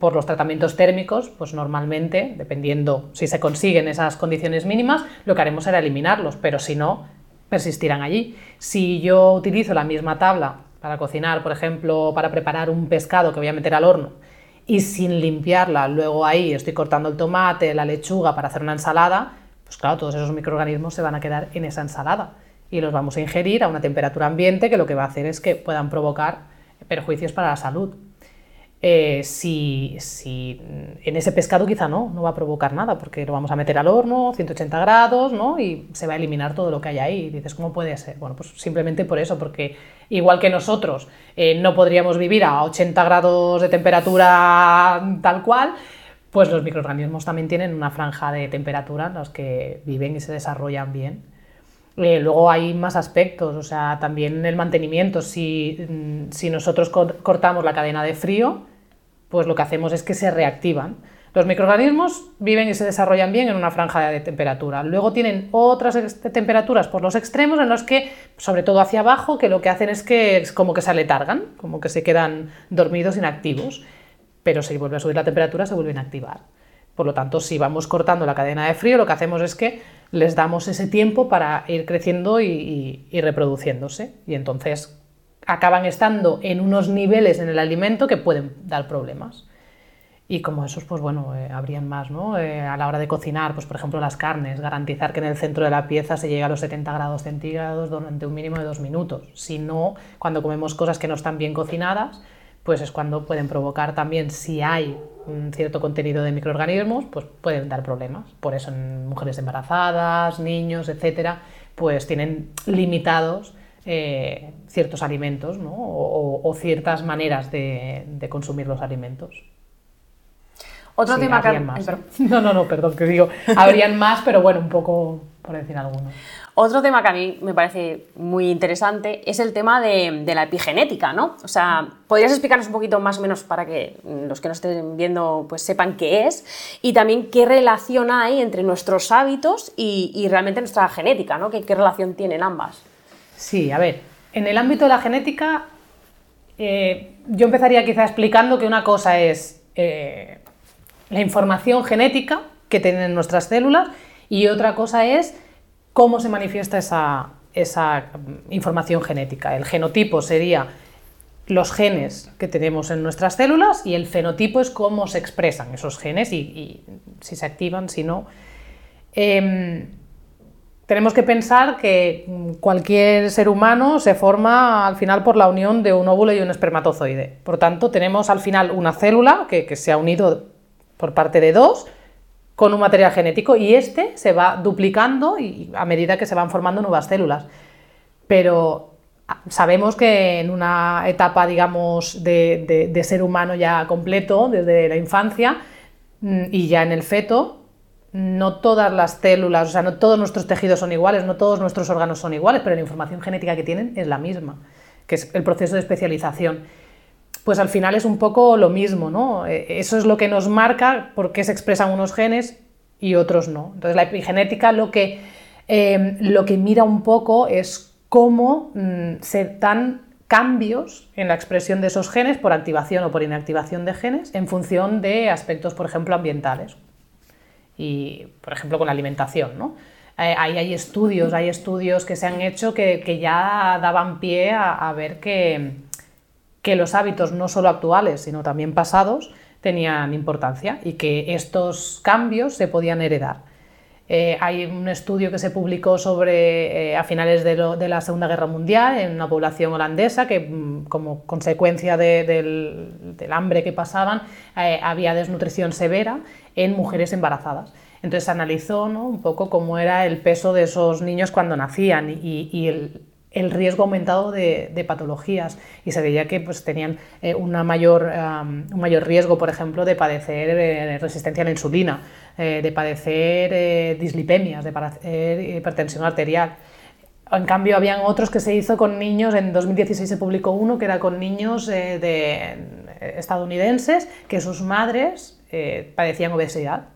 por los tratamientos térmicos, pues normalmente, dependiendo si se consiguen esas condiciones mínimas, lo que haremos será eliminarlos, pero si no, persistirán allí. Si yo utilizo la misma tabla para cocinar, por ejemplo, para preparar un pescado que voy a meter al horno, y sin limpiarla, luego ahí estoy cortando el tomate, la lechuga para hacer una ensalada, pues claro, todos esos microorganismos se van a quedar en esa ensalada y los vamos a ingerir a una temperatura ambiente que lo que va a hacer es que puedan provocar perjuicios para la salud. Eh, si, si en ese pescado quizá no, no va a provocar nada, porque lo vamos a meter al horno, 180 grados, ¿no? Y se va a eliminar todo lo que hay ahí. Dices, ¿cómo puede ser? Bueno, pues simplemente por eso, porque igual que nosotros eh, no podríamos vivir a 80 grados de temperatura tal cual, pues los microorganismos también tienen una franja de temperatura en los que viven y se desarrollan bien. Eh, luego hay más aspectos, o sea, también el mantenimiento. Si, mm, si nosotros cor- cortamos la cadena de frío, pues lo que hacemos es que se reactivan. Los microorganismos viven y se desarrollan bien en una franja de temperatura. Luego tienen otras temperaturas por los extremos en los que, sobre todo hacia abajo, que lo que hacen es que es como que se aletargan, como que se quedan dormidos, inactivos. Pero si vuelve a subir la temperatura, se vuelven a activar. Por lo tanto, si vamos cortando la cadena de frío, lo que hacemos es que les damos ese tiempo para ir creciendo y, y reproduciéndose. Y entonces acaban estando en unos niveles en el alimento que pueden dar problemas. Y como esos, pues bueno, eh, habrían más, ¿no? Eh, a la hora de cocinar, pues por ejemplo las carnes, garantizar que en el centro de la pieza se llegue a los 70 grados centígrados durante un mínimo de dos minutos. Si no, cuando comemos cosas que no están bien cocinadas, pues es cuando pueden provocar también, si hay un cierto contenido de microorganismos, pues pueden dar problemas. Por eso en mujeres embarazadas, niños, etcétera, pues tienen limitados eh, ciertos alimentos ¿no? o, ciertas maneras de consumir los alimentos. Otro tema que... Más. *laughs* No, no, no, perdón, que digo, habrían más, pero bueno, un poco por decir alguno. Otro tema que a mí me parece muy interesante es el tema de, la epigenética, ¿no? O sea, ¿podrías explicarnos un poquito más o menos para que los que nos estén viendo pues sepan qué es y también qué relación hay entre nuestros hábitos y, realmente nuestra genética, ¿no? ¿Qué, relación tienen ambas? Sí, a ver, en el ámbito de la genética eh, yo empezaría quizá explicando que una cosa es eh, la información genética que tienen nuestras células y otra cosa es cómo se manifiesta esa, mm, información genética. El genotipo sería los genes que tenemos en nuestras células y el fenotipo es cómo se expresan esos genes y, si se activan, si no. Em, tenemos que pensar que cualquier ser humano se forma al final por la unión de un óvulo y un espermatozoide. Por tanto, tenemos al final una célula que, que se ha unido por parte de dos con un material genético y este se va duplicando y a medida que se van formando nuevas células. Pero ah, sabemos que en una etapa, digamos, de, ser humano ya completo, desde la infancia mm, y ya en el feto, no todas las células, o sea, no todos nuestros tejidos son iguales, no todos nuestros órganos son iguales, pero la información genética que tienen es la misma, que es el proceso de especialización pues al final es un poco lo mismo, ¿no? E, eso es lo que nos marca por qué se expresan unos genes y otros no. Entonces la epigenética lo que, em, lo que mira un poco es cómo mm, se dan cambios en la expresión de esos genes por activación o por inactivación de genes en función de aspectos, por ejemplo, ambientales. Y, por ejemplo, con la alimentación, ¿no? Eh, ahí hay estudios, hay estudios que se han hecho que, ya daban pie a ver que, que los hábitos no solo actuales, sino también pasados, tenían importancia y que estos cambios se podían heredar. Eh, hay un estudio que se publicó sobre, eh, a finales de, la Segunda Guerra Mundial en una población holandesa que, mm, como consecuencia del, hambre que pasaban, eh, había desnutrición severa en mujeres embarazadas. Entonces se analizó un poco cómo era el peso de esos niños cuando nacían y, el, el riesgo aumentado de, patologías y se veía que pues, tenían eh, una mayor, un mayor riesgo, por ejemplo, de padecer eh, resistencia a la insulina, eh, de padecer dislipemias, de padecer hipertensión arterial. En cambio, habían otros que se hizo con niños, en 2016 se publicó uno que era con niños de, estadounidenses que sus madres padecían obesidad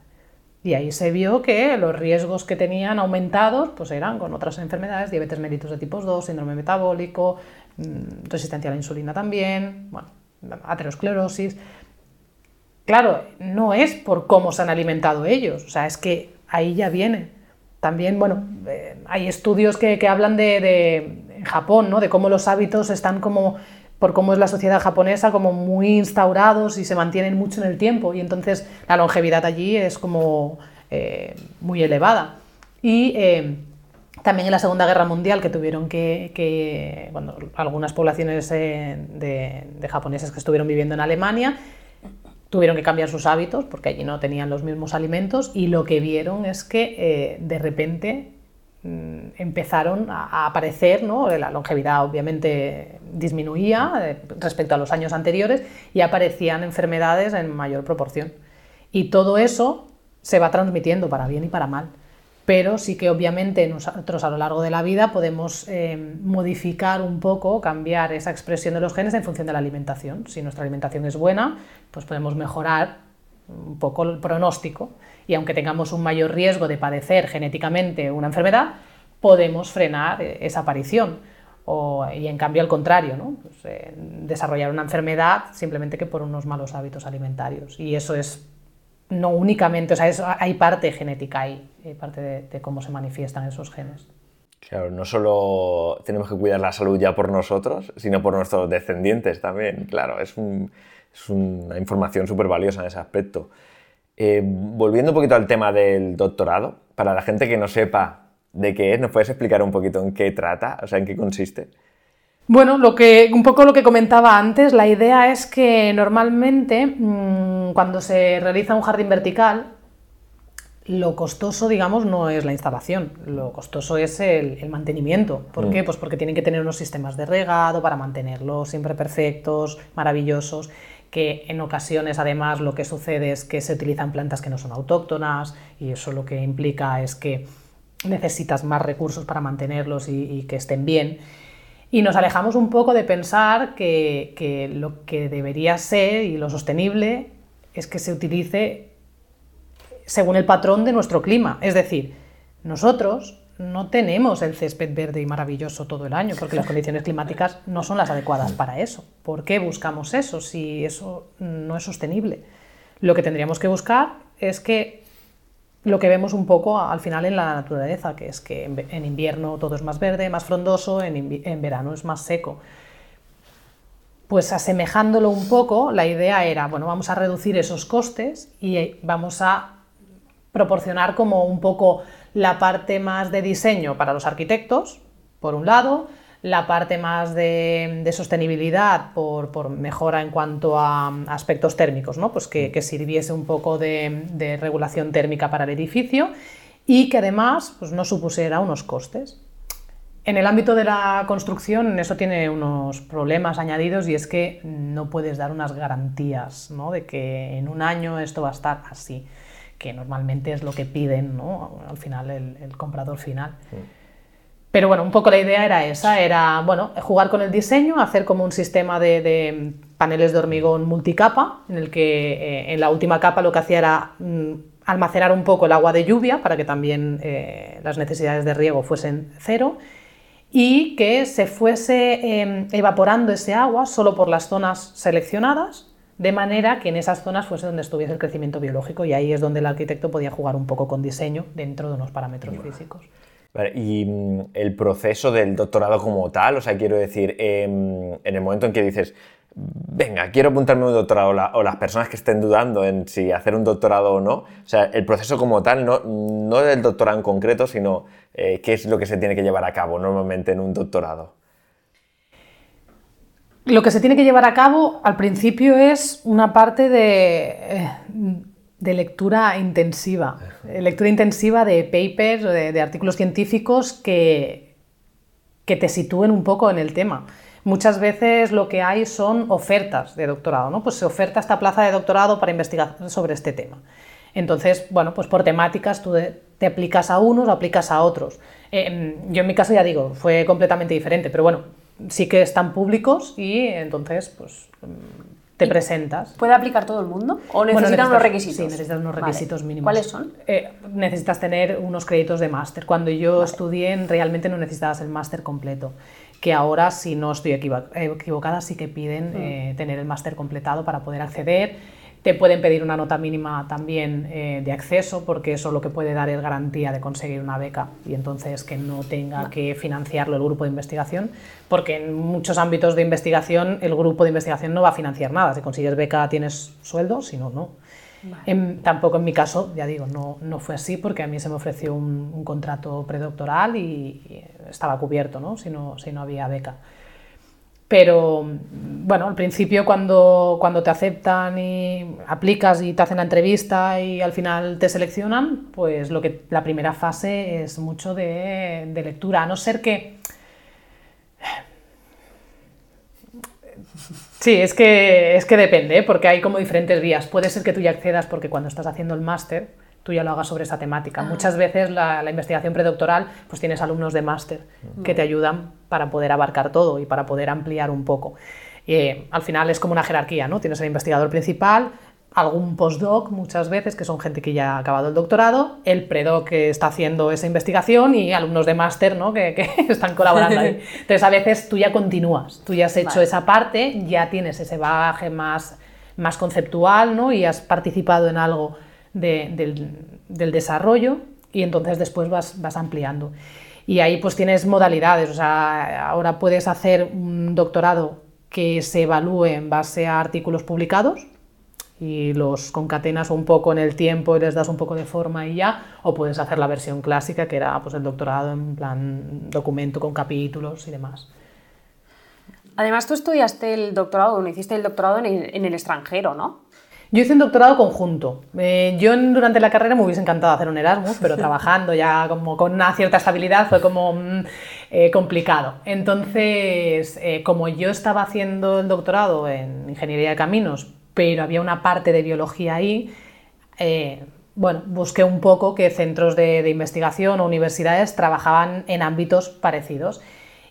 y ahí se vio que los riesgos que tenían aumentados pues eran con otras enfermedades, diabetes mellitus de tipo 2, síndrome metabólico, mm, resistencia a la insulina también, bueno, aterosclerosis. Claro, no es por cómo se han alimentado ellos, o sea, es que ahí ya viene. También, bueno, eh, hay estudios que, hablan de, de, en Japón, ¿no? de cómo los hábitos están como por cómo es la sociedad japonesa, como muy instaurados y se mantienen mucho en el tiempo y entonces la longevidad allí es como eh, muy elevada. Y eh, también en la Segunda Guerra Mundial que tuvieron que, bueno, algunas poblaciones eh, de, de japoneses que estuvieron viviendo en Alemania tuvieron que cambiar sus hábitos porque allí no tenían los mismos alimentos y lo que vieron es que de repente empezaron a, aparecer, ¿no? la longevidad obviamente disminuía eh, respecto a los años anteriores y aparecían enfermedades en mayor proporción. Y todo eso se va transmitiendo para bien y para mal. Pero sí que obviamente nosotros a lo largo de la vida podemos eh, modificar un poco, cambiar esa expresión de los genes en función de la alimentación. Si nuestra alimentación es buena, pues podemos mejorar un poco el pronóstico. Y aunque tengamos un mayor riesgo de padecer genéticamente una enfermedad, podemos frenar eh, esa aparición. y en cambio al contrario, ¿no? Pues, eh, desarrollar una enfermedad simplemente que por unos malos hábitos alimentarios. Y eso es no únicamente, o sea, hay parte genética ahí, hay parte de, cómo se manifiestan esos genes. Claro, no solo tenemos que cuidar la salud ya por nosotros, sino por nuestros descendientes también. Claro, es, una información súper valiosa en ese aspecto. Eh, volviendo un poquito al tema del doctorado, para la gente que no sepa de qué es, ¿nos puedes explicar un poquito en qué trata, o sea, en qué consiste? Bueno, lo que, un poco lo que comentaba antes, la idea es que normalmente mm, cuando se realiza un jardín vertical, lo costoso, digamos, no es la instalación, lo costoso es el, mantenimiento. ¿Por qué? Mm. Pues porque tienen que tener unos sistemas de regado para mantenerlos siempre perfectos, maravillosos, que en ocasiones además lo que sucede es que se utilizan plantas que no son autóctonas y eso lo que implica es que necesitas más recursos para mantenerlos y que estén bien. Y nos alejamos un poco de pensar que, lo que debería ser y lo sostenible es que se utilice según el patrón de nuestro clima. Es decir, nosotros no tenemos el césped verde y maravilloso todo el año porque las condiciones climáticas no son las adecuadas para eso. ¿Por qué buscamos eso si eso no es sostenible? Lo que tendríamos que buscar es que lo que vemos un poco al final en la naturaleza, que es que en invierno todo es más verde, más frondoso, en, verano es más seco. Pues asemejándolo un poco, la idea era, bueno, vamos a reducir esos costes y vamos a proporcionar como un poco la parte más de diseño para los arquitectos, por un lado, la parte más de, sostenibilidad por, mejora en cuanto a aspectos térmicos, ¿no? pues que, sirviese un poco de, regulación térmica para el edificio y que además pues, no supusiera unos costes. En el ámbito de la construcción eso tiene unos problemas añadidos y es que no puedes dar unas garantías ¿no? de que en un año esto va a estar así, que normalmente es lo que piden ¿no? al final el, comprador final. Pero bueno, un poco la idea era esa, era bueno, jugar con el diseño, hacer como un sistema de, paneles de hormigón multicapa, en el que eh, en la última capa lo que hacía era mm, almacenar un poco el agua de lluvia para que también eh, las necesidades de riego fuesen cero y que se fuese em, evaporando ese agua solo por las zonas seleccionadas, de manera que en esas zonas fuese donde estuviese el crecimiento biológico y ahí es donde el arquitecto podía jugar un poco con diseño dentro de unos parámetros físicos y mm, el proceso del doctorado como tal, o sea, quiero decir, em, en el momento en que dices, venga, quiero apuntarme a un doctorado, o las personas que estén dudando en si hacer un doctorado o no, o sea, el proceso como tal, no, no del doctorado en concreto, sino eh, qué es lo que se tiene que llevar a cabo normalmente en un doctorado. Lo que se tiene que llevar a cabo al principio es una parte de... Eh, de lectura intensiva, lectura intensiva de papers, de, de artículos científicos que, que te sitúen un poco en el tema. Muchas veces lo que hay son ofertas de doctorado, ¿no? Pues se oferta esta plaza de doctorado para investigar sobre este tema. Entonces, bueno, pues por temáticas tú te aplicas a unos o aplicas a otros. Eh, yo en mi caso ya digo, fue completamente diferente, pero bueno, sí que están públicos y entonces, pues te presentas. ¿Puede aplicar todo el mundo? ¿O necesitan unos requisitos? Sí, necesitas unos requisitos mínimos. ¿Cuáles son? Eh, necesitas tener unos créditos de máster. Cuando yo estudié, realmente no necesitabas el máster completo. Que ahora, si no estoy equivocada, sí que piden mm. eh, tener el máster completado para poder acceder te pueden pedir una nota mínima también eh, de acceso, porque eso lo que puede dar es garantía de conseguir una beca y entonces que no tenga que financiarlo el grupo de investigación, porque en muchos ámbitos de investigación el grupo de investigación no va a financiar nada. Si consigues beca tienes sueldo, si no, no. tampoco en mi caso, ya digo, no, no, fue así porque a mí se me ofreció un, contrato predoctoral y, y, estaba cubierto, ¿no? Si, no, si no había beca. Pero bueno, al principio cuando, cuando te aceptan y aplicas y te hacen la entrevista y al final te seleccionan, pues lo que la primera fase es mucho de, de lectura, a no ser que... Sí, es que, es que depende, ¿eh? porque hay como diferentes vías. Puede ser que tú ya accedas porque cuando estás haciendo el máster tú ya lo hagas sobre esa temática. Ah. Muchas veces la, investigación predoctoral, pues tienes alumnos de máster que te ayudan para poder abarcar todo y para poder ampliar un poco. Eh, al final es como una jerarquía, ¿no? Tienes el investigador principal, algún postdoc muchas veces, que son gente que ya ha acabado el doctorado, el predoc que está haciendo esa investigación y alumnos de máster ¿no? que, que *laughs* están colaborando ahí. *laughs* Entonces a veces tú ya continúas, tú ya has hecho Vale. esa parte, ya tienes ese bagaje más, más conceptual ¿no? y has participado en algo de- del, desarrollo y entonces después vas, vas ampliando. Y ahí pues tienes modalidades, o sea, ahora puedes hacer un doctorado que se evalúe en base a artículos publicados y los concatenas un poco en el tiempo y les das un poco de forma y ya, o puedes hacer la versión clásica que era pues el doctorado en plan documento con capítulos y demás. Además, tú estudiaste el doctorado, bueno, hiciste el doctorado en en el extranjero, ¿no? Yo hice un doctorado conjunto. Eh, yo durante la carrera me hubiese encantado hacer un Erasmus, pero *laughs* trabajando ya como con una cierta estabilidad fue como mm, eh, complicado. Entonces, eh, como yo estaba haciendo el doctorado en Ingeniería de Caminos, pero había una parte de biología ahí, bueno, busqué un poco que centros de, de investigación o universidades trabajaban en ámbitos parecidos.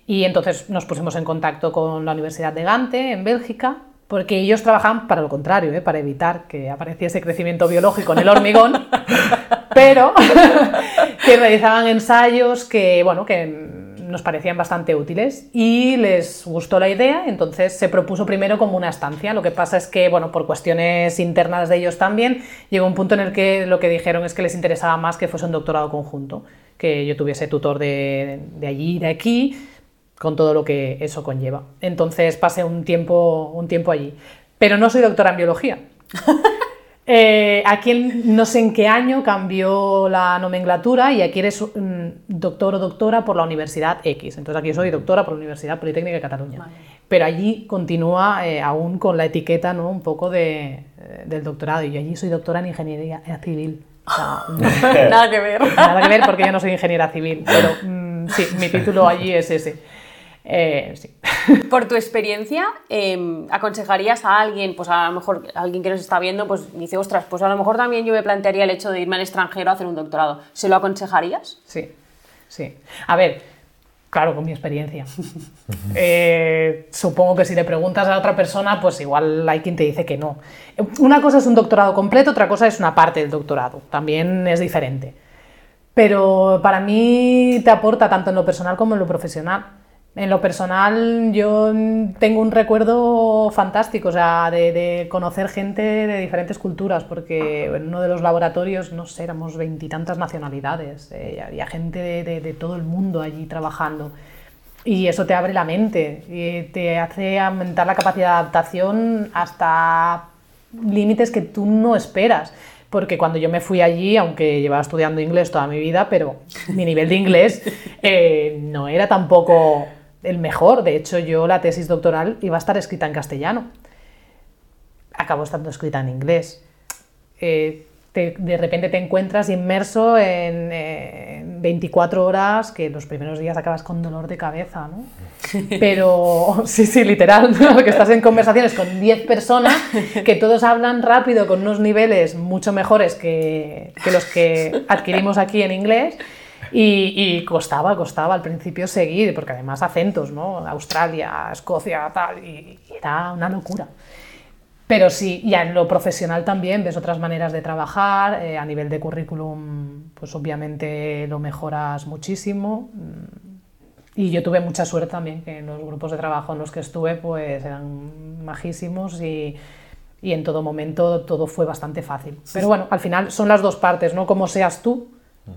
Y entonces nos pusimos en contacto con la Universidad de Gante, en Bélgica, porque ellos trabajaban para lo contrario, ¿eh? para evitar que apareciese crecimiento biológico en el hormigón, *laughs* pero *laughs* que realizaban ensayos que, bueno, que nos parecían bastante útiles y les gustó la idea, entonces se propuso primero como una estancia. Lo que pasa es que, bueno, por cuestiones internas de ellos también, llegó un punto en el que lo que dijeron es que les interesaba más que fuese un doctorado conjunto, que yo tuviese tutor de, de allí y de aquí, con todo lo que eso conlleva. Entonces pasé un tiempo, un tiempo allí. Pero no soy doctora en biología. *laughs* Eh, aquí en- no sé en qué año cambió la nomenclatura y aquí eres mm, doctor o doctora por la Universidad X. Entonces aquí soy doctora por la Universidad Politécnica de Cataluña. Vale. Pero allí continúa eh, aún con la etiqueta ¿no? un poco de, eh, del doctorado. Y yo allí soy doctora en Ingeniería Civil. *laughs* No- Nada que ver. Nada que ver porque yo no soy ingeniera civil, pero mm, sí, mi título allí es ese. Eh, sí. *laughs* Por tu experiencia, eh, ¿aconsejarías a alguien, pues a lo mejor alguien que nos está viendo, pues dice, ostras, pues a lo mejor también yo me plantearía el hecho de irme al extranjero a hacer un doctorado? ¿Se lo aconsejarías? Sí, sí. A ver, claro, con mi experiencia. *laughs* Eh, supongo que si le preguntas a otra persona, pues igual hay quien te dice que no. Una cosa es un doctorado completo, otra cosa es una parte del doctorado. También es diferente. Pero para mí te aporta tanto en lo personal como en lo profesional. En lo personal yo tengo un recuerdo fantástico, o sea, de, conocer gente de diferentes culturas, porque en uno de los laboratorios, no sé, éramos veintitantas nacionalidades, eh, había gente de todo el mundo allí trabajando. Y eso te abre la mente, y te hace aumentar la capacidad de adaptación hasta límites que tú no esperas. Porque cuando yo me fui allí, aunque llevaba estudiando inglés toda mi vida, pero mi nivel de inglés eh, no era tampoco el mejor. De hecho, yo la tesis doctoral iba a estar escrita en castellano. Acabó estando escrita en inglés. Eh, te- de repente te encuentras inmerso en, eh, en 24 horas que los primeros días acabas con dolor de cabeza, ¿no? *laughs* Pero, sí, sí, literal, ¿no? que estás en conversaciones con 10 personas que todos hablan rápido con unos niveles mucho mejores que, que los que adquirimos aquí en inglés. Y, y costaba, costaba al principio seguir, porque además acentos, ¿no? Australia, Escocia, tal, y, y era una locura. Pero sí, ya en lo profesional también ves otras maneras de trabajar, eh, a nivel de currículum, pues obviamente lo mejoras muchísimo. Mm, Y yo tuve mucha suerte también, que en los grupos de trabajo en los que estuve, pues eran majísimos y, y en todo momento todo fue bastante fácil. Pero bueno, al final son las dos partes, ¿no? Cómo seas tú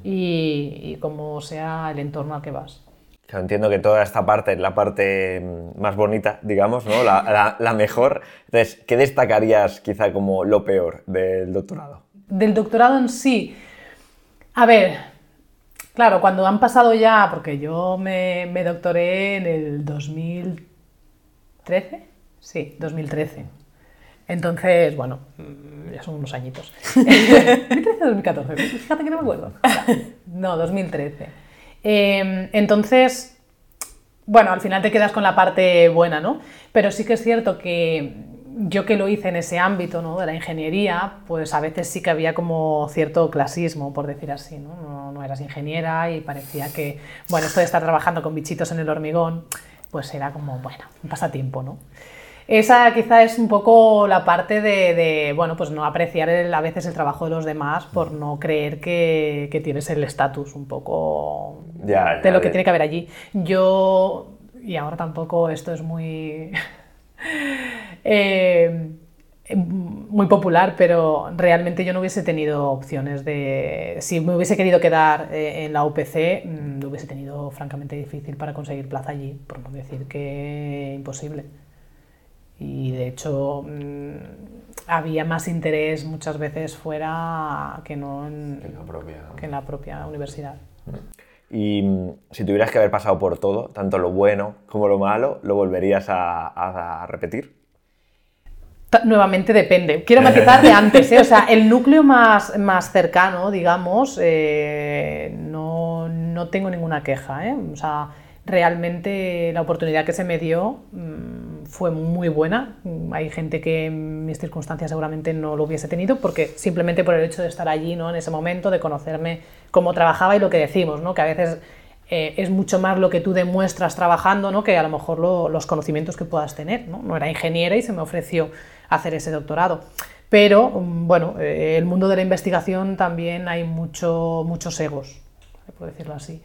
y, y cómo sea el entorno al que vas. Entiendo que toda esta parte es la parte mm, más bonita, digamos, ¿no? La, la- la mejor. Entonces, ¿qué destacarías quizá como lo peor del doctorado? Del doctorado en sí, a ver, claro, cuando han pasado ya, porque yo me, me doctoré en el 2013, sí, 2013. Entonces, bueno, mm, ya son unos añitos. 2013 o 2014, fíjate que no me acuerdo. *laughs* No, 2013. Eh, entonces, bueno, al final te quedas con la parte buena, ¿no? Pero sí que es cierto que yo que lo hice en ese ámbito, ¿no? De la ingeniería, pues a veces sí que había como cierto clasismo, por decir así, ¿no? No, no eras ingeniera y parecía que, bueno, esto de estar trabajando con bichitos en el hormigón, pues era como, bueno, un pasatiempo, ¿no? Esa quizá es un poco la parte de, bueno, pues no apreciar a veces el trabajo de los demás por no creer que, tienes el estatus un poco de lo que tiene que haber allí. Yo, y ahora tampoco esto es muy... *laughs* Eh, muy popular, pero realmente yo no hubiese tenido opciones de... Si me hubiese querido quedar eh, en la UPC, mm, lo hubiese tenido francamente difícil para conseguir plaza allí, por no decir que imposible. Y de hecho mm, había más interés muchas veces fuera que no en, la, propia, que en la propia universidad. Y mm, si tuvieras que haber pasado por todo, tanto lo bueno como lo malo, ¿lo volverías a repetir? Nuevamente depende. Quiero matizar de antes, ¿eh? o sea, el núcleo más, más cercano, digamos, eh, no, no, tengo ninguna queja. ¿eh? O sea, realmente la oportunidad que se me dio mm, fue muy buena. Hay gente que en mis circunstancias seguramente no lo hubiese tenido porque simplemente por el hecho de estar allí, ¿no? En ese momento, de conocerme cómo trabajaba y lo que decimos, ¿no? Que a veces eh, es mucho más lo que tú demuestras trabajando, ¿no? Que a lo mejor los conocimientos que puedas tener, ¿no? Era ingeniera y se me ofreció hacer ese doctorado. Pero, bueno, eh, el mundo de la investigación también hay mucho, muchos egos, por decirlo así.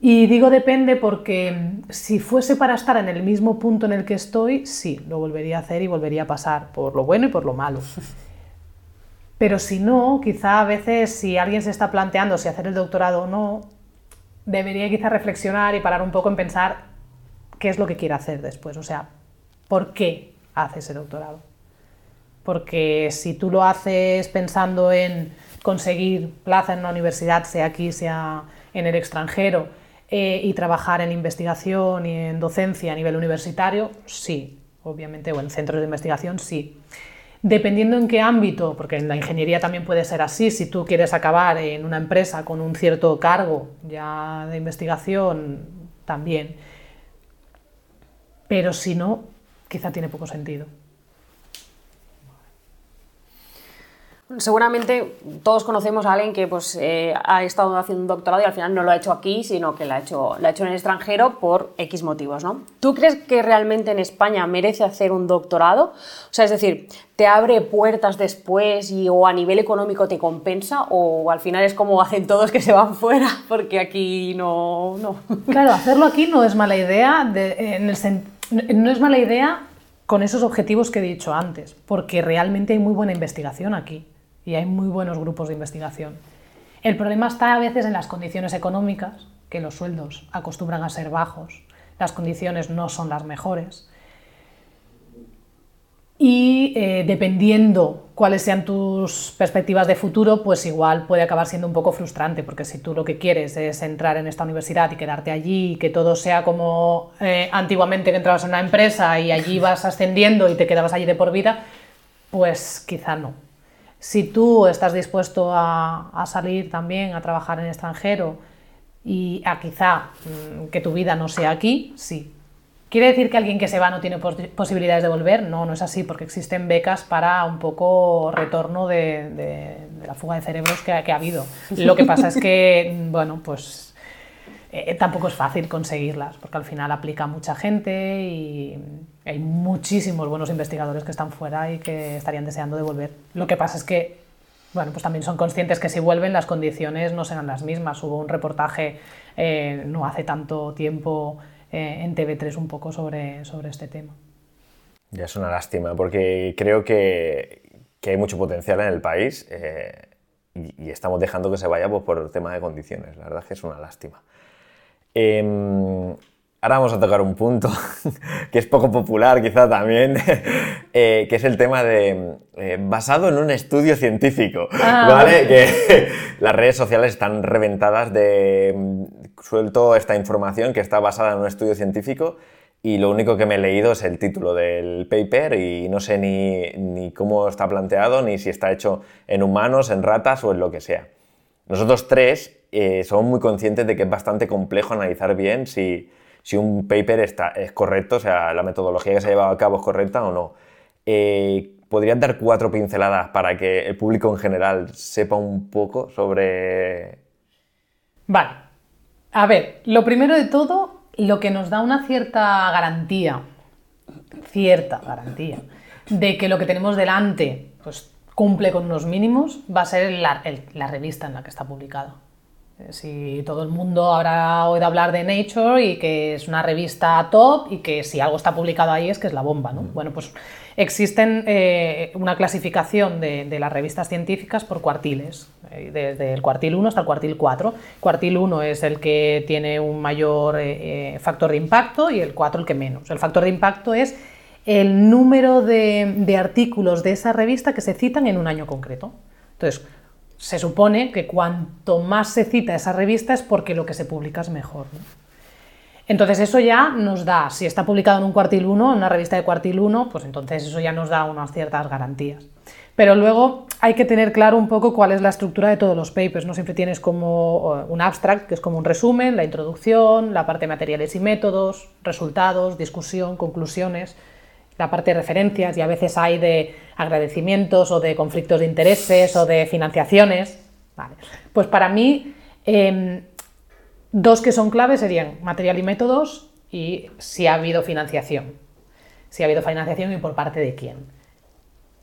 Y digo depende porque mm, si fuese para estar en el mismo punto en el que estoy, sí, lo volvería a hacer y volvería a pasar por lo bueno y por lo malo. *laughs* Pero si no, quizá a veces si alguien se está planteando si hacer el doctorado o no, debería quizá reflexionar y parar un poco en pensar qué es lo que quiere hacer después. O sea, ¿por qué hace ese doctorado. Porque si tú lo haces pensando en conseguir plaza en una universidad, sea aquí, sea en el extranjero, eh, y trabajar en investigación y en docencia a nivel universitario, sí, obviamente, o en centros de investigación, sí. Dependiendo en qué ámbito, porque en la ingeniería también puede ser así, si tú quieres acabar en una empresa con un cierto cargo ya de investigación, también. Pero si no, quizá tiene poco sentido. Seguramente todos conocemos a alguien que pues, eh, ha estado haciendo un doctorado y al final no lo ha hecho aquí, sino que lo ha hecho, lo ha hecho en el extranjero por X motivos. ¿no? ¿Tú crees que realmente en España merece hacer un doctorado? O sea, es decir, ¿te abre puertas después y, o a nivel económico te compensa? ¿O al final es como hacen todos que se van fuera porque aquí no...? no? *laughs* Claro, hacerlo aquí no es mala idea en el no es mala idea con esos objetivos que he dicho antes, porque realmente hay muy buena investigación aquí y hay muy buenos grupos de investigación. El problema está a veces en las condiciones económicas, que los sueldos acostumbran a ser bajos, las condiciones no son las mejores y eh, dependiendo cuáles sean tus perspectivas de futuro, pues igual puede acabar siendo un poco frustrante, porque si tú lo que quieres es entrar en esta universidad y quedarte allí, y que todo sea como eh, antiguamente que entrabas en una empresa y allí *laughs* vas ascendiendo y te quedabas allí de por vida, pues quizá no. Si tú estás dispuesto a, a salir también a trabajar en extranjero y a quizá mm, que tu vida no sea aquí, sí, ¿Quiere decir que alguien que se va no tiene posibilidades de volver? No, no es así, porque existen becas para un poco retorno de, la fuga de cerebros que, ha habido. *laughs* Lo que pasa es que, bueno, pues eh, tampoco es fácil conseguirlas, porque al final aplica mucha gente y hay muchísimos buenos investigadores que están fuera y que estarían deseando de volver. Lo que pasa es que, bueno, pues también son conscientes que si vuelven las condiciones no serán las mismas. Hubo un reportaje eh, no hace tanto tiempo eh, en TV3 un poco sobre, sobre este tema. Ya es una lástima, porque creo que, que hay mucho potencial en el país eh, y, estamos dejando que se vaya pues, por el tema de condiciones. La verdad es que es una lástima. Em, ahora vamos a tocar un punto *laughs* que es poco popular quizá también, *laughs* eh, que es el tema de basado en un estudio científico, ah. ¿vale? Que *laughs* las redes sociales están reventadas de suelto esta información que está basada en un estudio científico y lo único que me he leído es el título del paper y no sé ni, cómo está planteado, ni si está hecho en humanos, en ratas o en lo que sea. Nosotros tres eh, somos muy conscientes de que es bastante complejo analizar bien si, un paper está, es correcto, o sea, la metodología que se ha llevado a cabo es correcta o no. Eh, ¿Podrías dar cuatro pinceladas para que el público en general sepa un poco sobre... Vale, a ver, lo primero de todo, lo que nos da una cierta garantía cierta garantía de que lo que tenemos delante pues, cumple con unos mínimos, va a ser la revista en la que está publicado. Eh, si todo el mundo habrá oído hablar de Nature y que es una revista top y que si algo está publicado ahí es que es la bomba, ¿no? Bueno, pues existen eh, una clasificación de, de, las revistas científicas por cuartiles, eh, desde el cuartil 1 hasta el cuartil 4. Cuartil 1 es el que tiene un mayor factor de impacto y el 4 el que menos. El factor de impacto es el número de, de artículos de esa revista que se citan en un año concreto. Entonces, se supone que cuanto más se cita esa revista es porque lo que se publica es mejor. Entonces eso ya nos da, si está publicado en un cuartil 1, en una revista de cuartil 1, pues entonces eso ya nos da unas ciertas garantías. Pero luego hay que tener claro un poco cuál es la estructura de todos los papers. No siempre tienes como un abstract, que es como un resumen, la introducción, la parte de materiales y métodos, resultados, discusión, conclusiones la parte de referencias y a veces hay de agradecimientos o de conflictos de intereses o de financiaciones. Pues para mí, em, dos que son claves serían material y métodos y si ha habido financiación. Si ha habido financiación y por parte de quién.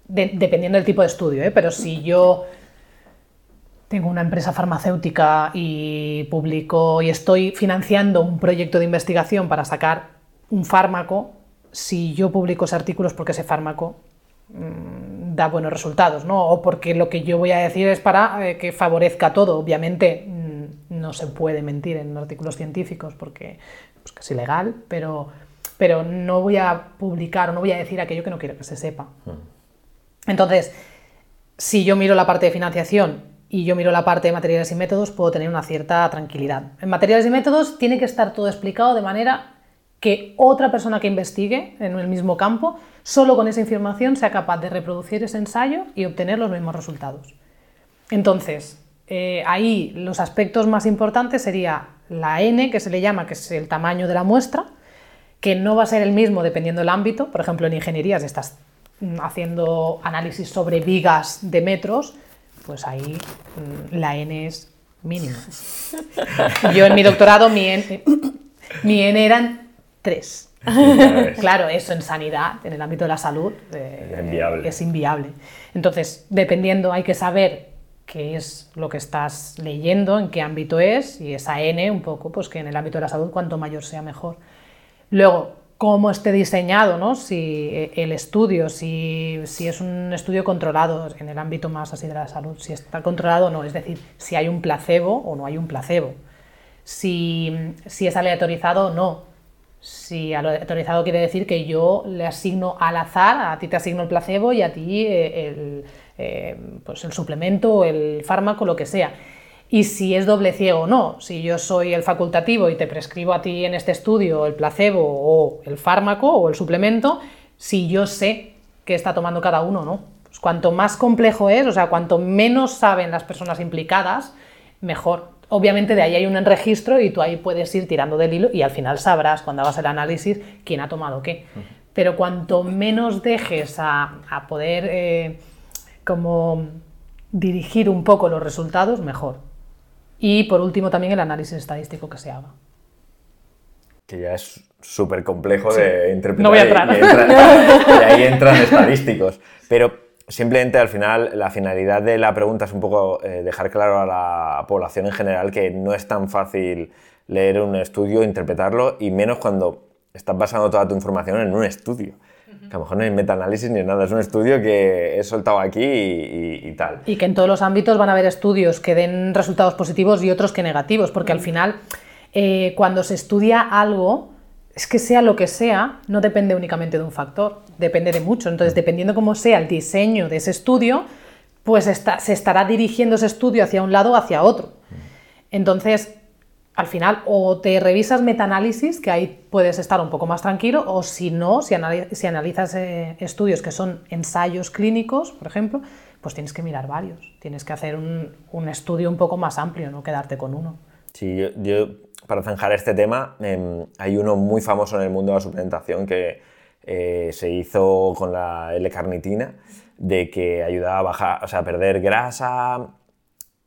dependiendo del tipo de estudio, ¿eh? pero si yo tengo una empresa farmacéutica y publico y estoy financiando un proyecto de investigación para sacar un fármaco, si yo publico ese artículo es porque ese fármaco mm, da buenos resultados, ¿no? O porque lo que yo voy a decir es para eh, que favorezca todo. Obviamente mm, no se puede mentir en artículos científicos porque pues, es ilegal, pero, pero no voy a publicar o no voy a decir aquello que no quiero que se sepa. Hmm. Entonces, si yo miro la parte de financiación y yo miro la parte de materiales y métodos, puedo tener una cierta tranquilidad. En materiales y métodos tiene que estar todo explicado de manera que otra persona que investigue en el mismo campo, solo con esa información sea capaz de reproducir ese ensayo y obtener los mismos resultados. Entonces, eh, ahí los aspectos más importantes sería la n, que se le llama, que es el tamaño de la muestra, que no va a ser el mismo dependiendo del ámbito. Por ejemplo, en ingeniería, si estás mm, haciendo análisis sobre vigas de metros, pues ahí mm, la n es mínima. *laughs* Yo en mi doctorado, mi n, mi n eran tres. claro, eso en sanidad, en el ámbito de la salud, eh, es inviable. Entonces, dependiendo, hay que saber qué es lo que estás leyendo, en qué ámbito es, y esa N un poco, pues que en el ámbito de la salud cuanto mayor sea mejor. Luego, cómo esté diseñado, ¿no? si eh, el estudio, si, si, es un estudio controlado en el ámbito más así de la salud, si está controlado o no, es decir, si hay un placebo o no hay un placebo, si, si es aleatorizado o no, si autorizado quiere decir que yo le asigno al azar, a ti te asigno el placebo y a ti eh, el, eh, pues el suplemento, el fármaco, lo que sea. Y si es doble ciego o no, si yo soy el facultativo y te prescribo a ti en este estudio el placebo o el fármaco o el suplemento, si yo sé qué está tomando cada uno, ¿no? Pues cuanto más complejo es, o sea, cuanto menos saben las personas implicadas, mejor obviamente de ahí hay un registro y tú ahí puedes ir tirando del hilo y al final sabrás cuando hagas el análisis quién ha tomado qué. Pero cuanto menos dejes a, poder eh, como dirigir un poco los resultados, mejor. Y por último también el análisis estadístico que se haga. Que ya es súper complejo de interpretar. No voy a entrar. *laughs* y ahí entran estadísticos. Pero Simplemente al final la finalidad de la pregunta es un poco eh, dejar claro a la población en general que no es tan fácil leer un estudio, interpretarlo y menos cuando estás basando toda tu información en un estudio. Que a lo mejor no hay metaanálisis ni nada, es un estudio que he soltado aquí y, tal. Y que en todos los ámbitos van a haber estudios que den resultados positivos y otros que negativos, porque al final eh, cuando se estudia algo, es que sea lo que sea, no depende únicamente de un factor, depende de mucho. Entonces, dependiendo cómo sea el diseño de ese estudio, pues se estará dirigiendo ese estudio hacia un lado o hacia otro. Entonces, al final, o te revisas metaanálisis, que ahí puedes estar un poco más tranquilo, o si no, si, analizas eh, estudios que son ensayos clínicos, por ejemplo, pues tienes que mirar varios. Tienes que hacer un, estudio un poco más amplio, no quedarte con uno. Sí, yo para zanjar este tema, em, hay uno muy famoso en el mundo de la suplementación que eh, se hizo con la L-carnitina, de que ayudaba a bajar, o sea, a perder grasa.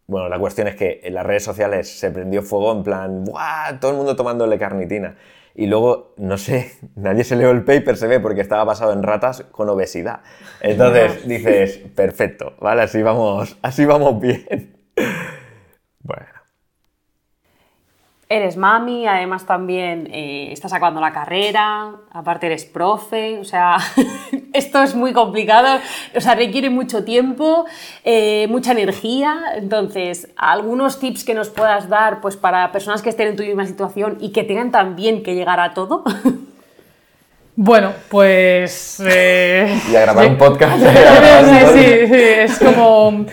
Bueno, la cuestión es que en las redes sociales se prendió fuego en plan, ¡buah! Todo el mundo tomando L-carnitina. y luego, no sé, *laughs* nadie se leó el paper, se ve, porque estaba basado en ratas con obesidad. Entonces dices, perfecto, ¿vale? Así vamos, así vamos bien. *laughs* Bueno. Eres mami, además también eh, estás acabando la carrera, aparte eres profe, o sea, *laughs* esto es muy complicado, o sea, requiere mucho tiempo, eh, mucha energía, entonces, algunos tips que nos puedas dar pues para personas que estén en tu misma situación y que tengan también que llegar a todo. *laughs* Bueno, pues... Eh, y a grabar un podcast. *laughs* sí, sí, es como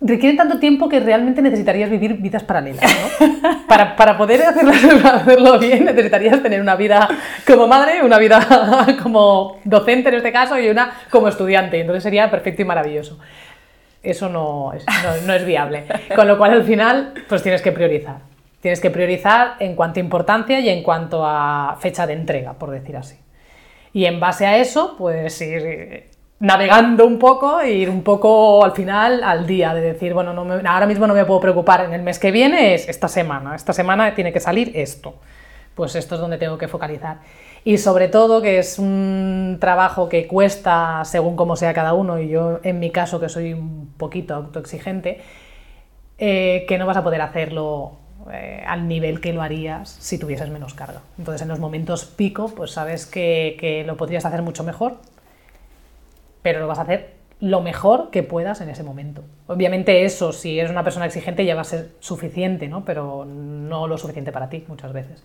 requieren tanto tiempo que realmente necesitarías vivir vidas paralelas, *laughs* para, para, poder hacerlo, *laughs* hacerlo, bien necesitarías tener una vida como madre, una vida *laughs* como docente en este caso y una como estudiante. Entonces sería perfecto y maravilloso. Eso no es, no, es viable. Con lo cual al final pues tienes que priorizar. Tienes que priorizar en cuanto a importancia y en cuanto a fecha de entrega, por decir así. Y en base a eso, pues ir navegando un poco e ir un poco al final al día, de decir, bueno, no ahora mismo no me puedo preocupar, en el mes que viene es esta semana, esta semana tiene que salir esto, pues esto es donde tengo que focalizar. Y sobre todo que es un trabajo que cuesta según cómo sea cada uno, y yo en mi caso que soy un poquito autoexigente, eh, que no vas a poder hacerlo eh, al nivel que lo harías si tuvieses menos carga. Entonces en los momentos pico, pues sabes que, que lo podrías hacer mucho mejor, pero lo vas a hacer lo mejor que puedas en ese momento. Obviamente eso, si eres una persona exigente, ya va a ser suficiente, ¿no? Pero no lo suficiente para ti muchas veces.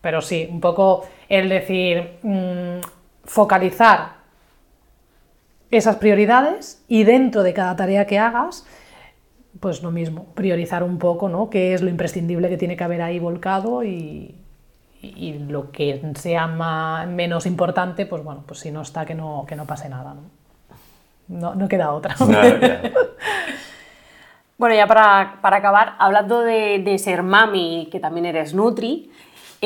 Pero sí, un poco el decir, mm, focalizar esas prioridades y dentro de cada tarea que hagas, pues lo mismo, priorizar un poco, ¿no? Qué es lo imprescindible que tiene que haber ahí volcado y, y lo que sea menos importante, pues bueno, pues si no está, que no, que no pase nada, ¿no? No, no queda otra. *laughs* bueno, ya para, para acabar, hablando de, de, ser mami, que también eres Nutri,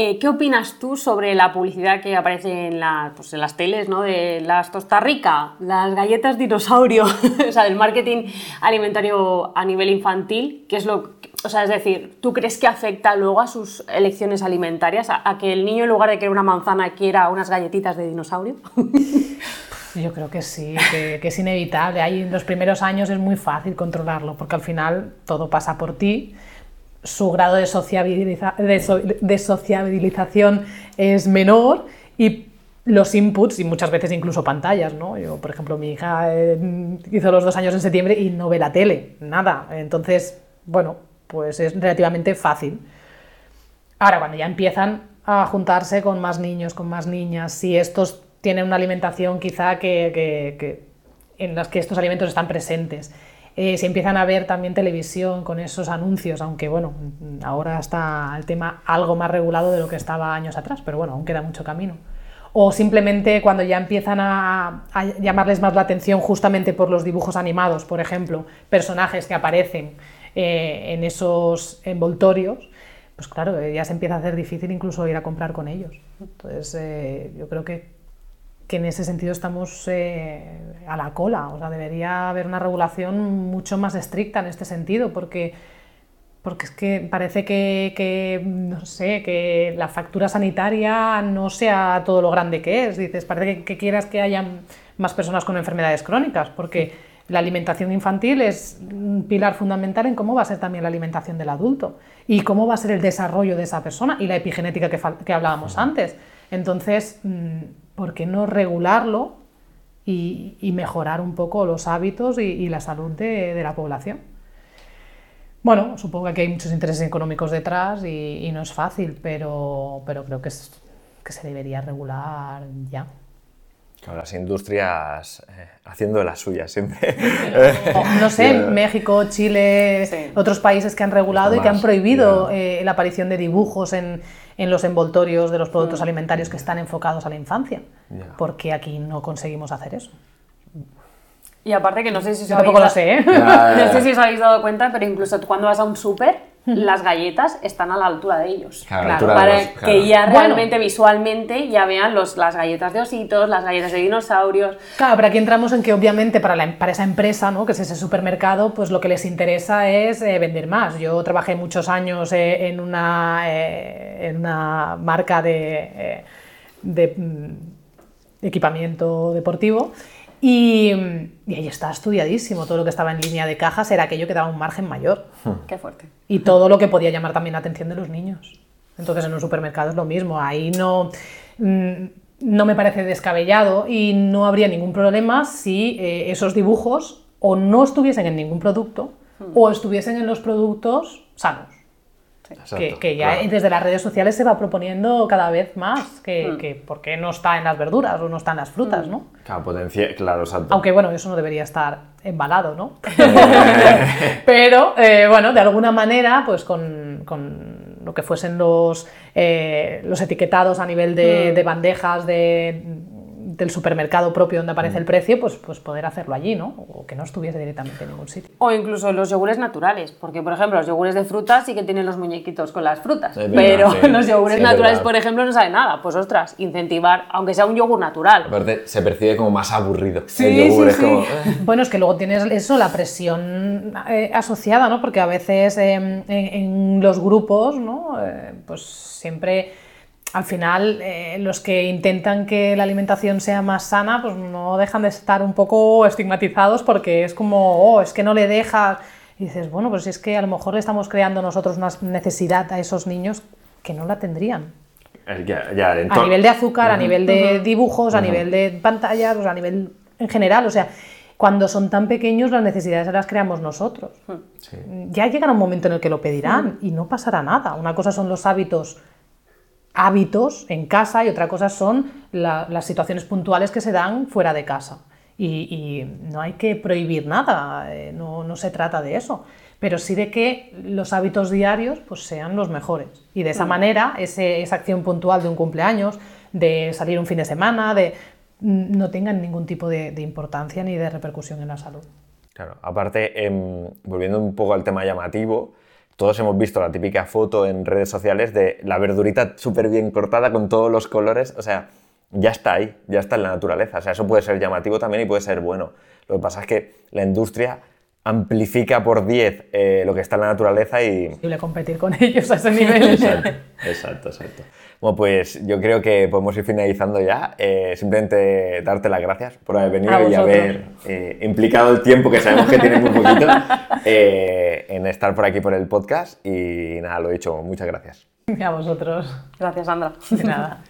eh, ¿qué opinas tú sobre la publicidad que aparece en, la, pues en las teles, ¿no? de las Tosta Rica, las galletas dinosaurio, *laughs* o sea, del marketing alimentario a nivel infantil? ¿Qué es lo, o sea, es decir, ¿tú crees que afecta luego a sus elecciones alimentarias, a, a que el niño en lugar de querer una manzana quiera unas galletitas de dinosaurio? *laughs* Yo creo que sí, que, es inevitable. Ahí en los primeros años es muy fácil controlarlo, porque al final todo pasa por ti. Su grado de, de, sociabilización es menor y los inputs y muchas veces incluso pantallas, ¿no? Yo, por ejemplo, mi hija eh, hizo los dos años en septiembre y no ve la tele, nada. Entonces, bueno, pues es relativamente fácil. Ahora, cuando ya empiezan a juntarse con más niños, con más niñas, si estos tienen una alimentación quizá que, en las que estos alimentos están presentes. Eh, se empiezan a ver también televisión con esos anuncios, aunque bueno, ahora está el tema algo más regulado de lo que estaba años atrás, pero bueno, aún queda mucho camino. O simplemente cuando ya empiezan a, llamarles más la atención justamente por los dibujos animados, por ejemplo, personajes que aparecen eh, en esos envoltorios, pues claro, ya se empieza a hacer difícil incluso ir a comprar con ellos. Entonces, eh, yo creo que que en ese sentido estamos eh, a la cola. O sea, debería haber una regulación mucho más estricta en este sentido, porque, porque es que parece que, no sé, que la factura sanitaria no sea todo lo grande que es. Dices, parece que, quieras que haya más personas con enfermedades crónicas, porque la alimentación infantil es un pilar fundamental en cómo va a ser también la alimentación del adulto y cómo va a ser el desarrollo de esa persona y la epigenética que, que hablábamos antes. Entonces, mm, ¿por qué no regularlo y, mejorar un poco los hábitos y, la salud de, la población? Bueno, supongo que hay muchos intereses económicos detrás y, no es fácil, pero, pero creo que, que se debería regular ya. las industrias eh, haciendo las suyas siempre. no sé, *laughs* México, Chile, otros países que han regulado y que han prohibido eh, la aparición de dibujos en, en los envoltorios de los productos mm. alimentarios que están enfocados a la infancia. Porque aquí no conseguimos hacer eso. Y aparte que no sé si os, habéis, sé, ¿eh? *laughs* no sé si os habéis dado cuenta, pero incluso cuando vas a un súper, las galletas están a la altura de ellos. Claro, Claro, altura de para claro. que ya Bueno. realmente visualmente ya vean los, las galletas de ositos, las galletas de dinosaurios. Claro, pero aquí entramos en que obviamente para, la, para esa empresa, ¿no? que es ese supermercado, pues lo que les interesa es eh, vender más. Yo trabajé muchos años eh, en, una, eh, en una marca de, eh, de, mm, equipamiento deportivo y, y ahí está estudiadísimo. Todo lo que estaba en línea de cajas era aquello que daba un margen mayor Qué fuerte. y todo lo que podía llamar también la atención de los niños. Entonces en un supermercado es lo mismo, ahí no, mm, no me parece descabellado y no habría ningún problema si eh, esos dibujos o no estuviesen en ningún producto o estuviesen en los productos sanos. Que, que ya claro. desde las redes sociales se va proponiendo cada vez más que, que por qué no está en las verduras o no está en las frutas, ¿no? Claro, potencia- claro, exacto. Aunque bueno, eso no debería estar embalado, ¿no? *laughs* Pero eh, bueno, de alguna manera, pues con, con lo que fuesen los, eh, los etiquetados a nivel de, de bandejas de, del supermercado propio donde aparece el precio, pues, pues poder hacerlo allí, ¿no? O que no estuviese directamente en ningún sitio. O incluso los yogures naturales, porque por ejemplo los yogures de frutas sí que tienen los muñequitos con las frutas, Es verdad, pero sí. *laughs* los yogures Sí, es naturales, por ejemplo, no saben nada. Pues ostras, incentivar, aunque sea un yogur natural. Aparte, se percibe como más aburrido. el yogur es como... eh. Bueno, es que luego tienes eso, la presión eh, asociada, ¿no? Porque a veces eh, en, en los grupos, ¿no? Eh, pues siempre, al final, eh, los que intentan que la alimentación sea más sana, pues no dejan de estar un poco estigmatizados porque es como, oh, es que no le deja. Y dices, bueno, pues si es que a lo mejor le estamos creando nosotros una necesidad a esos niños que no la tendrían. Eh, ya- ya, en A nivel de azúcar, a nivel de dibujos, a nivel de pantallas, o sea, a nivel en general. O sea, cuando son tan pequeños, las necesidades las creamos nosotros. Sí. Ya llegará un momento en el que lo pedirán y no pasará nada. Una cosa son los hábitos hábitos en casa y otra cosa son la- las situaciones puntuales que se dan fuera de casa. Y, y no hay que prohibir nada, eh, no, no se trata de eso, pero sí de que los hábitos diarios pues, sean los mejores. Y de esa manera, ese- esa acción puntual de un cumpleaños, de salir un fin de semana, de, mm, no tengan ningún tipo de, de importancia ni de repercusión en la salud. Claro, aparte, em, volviendo un poco al tema llamativo, todos hemos visto la típica foto en redes sociales de la verdurita súper bien cortada con todos los colores, o sea, ya está ahí, ya está en la naturaleza, o sea, eso puede ser llamativo también y puede ser bueno. Lo que pasa es que la industria amplifica por 10 eh, lo que está en la naturaleza y... Posible competir con *laughs* ellos a ese nivel. Exacto, exacto, exacto. Bueno, pues yo creo que podemos ir finalizando ya. Eh, simplemente darte las gracias por haber venido A y vosotros. haber eh, implicado el tiempo, que sabemos que tienes muy poquito, *laughs* eh, en estar por aquí por el podcast. Y nada, lo he dicho, muchas gracias. A vosotros. Gracias, Sandra. De nada.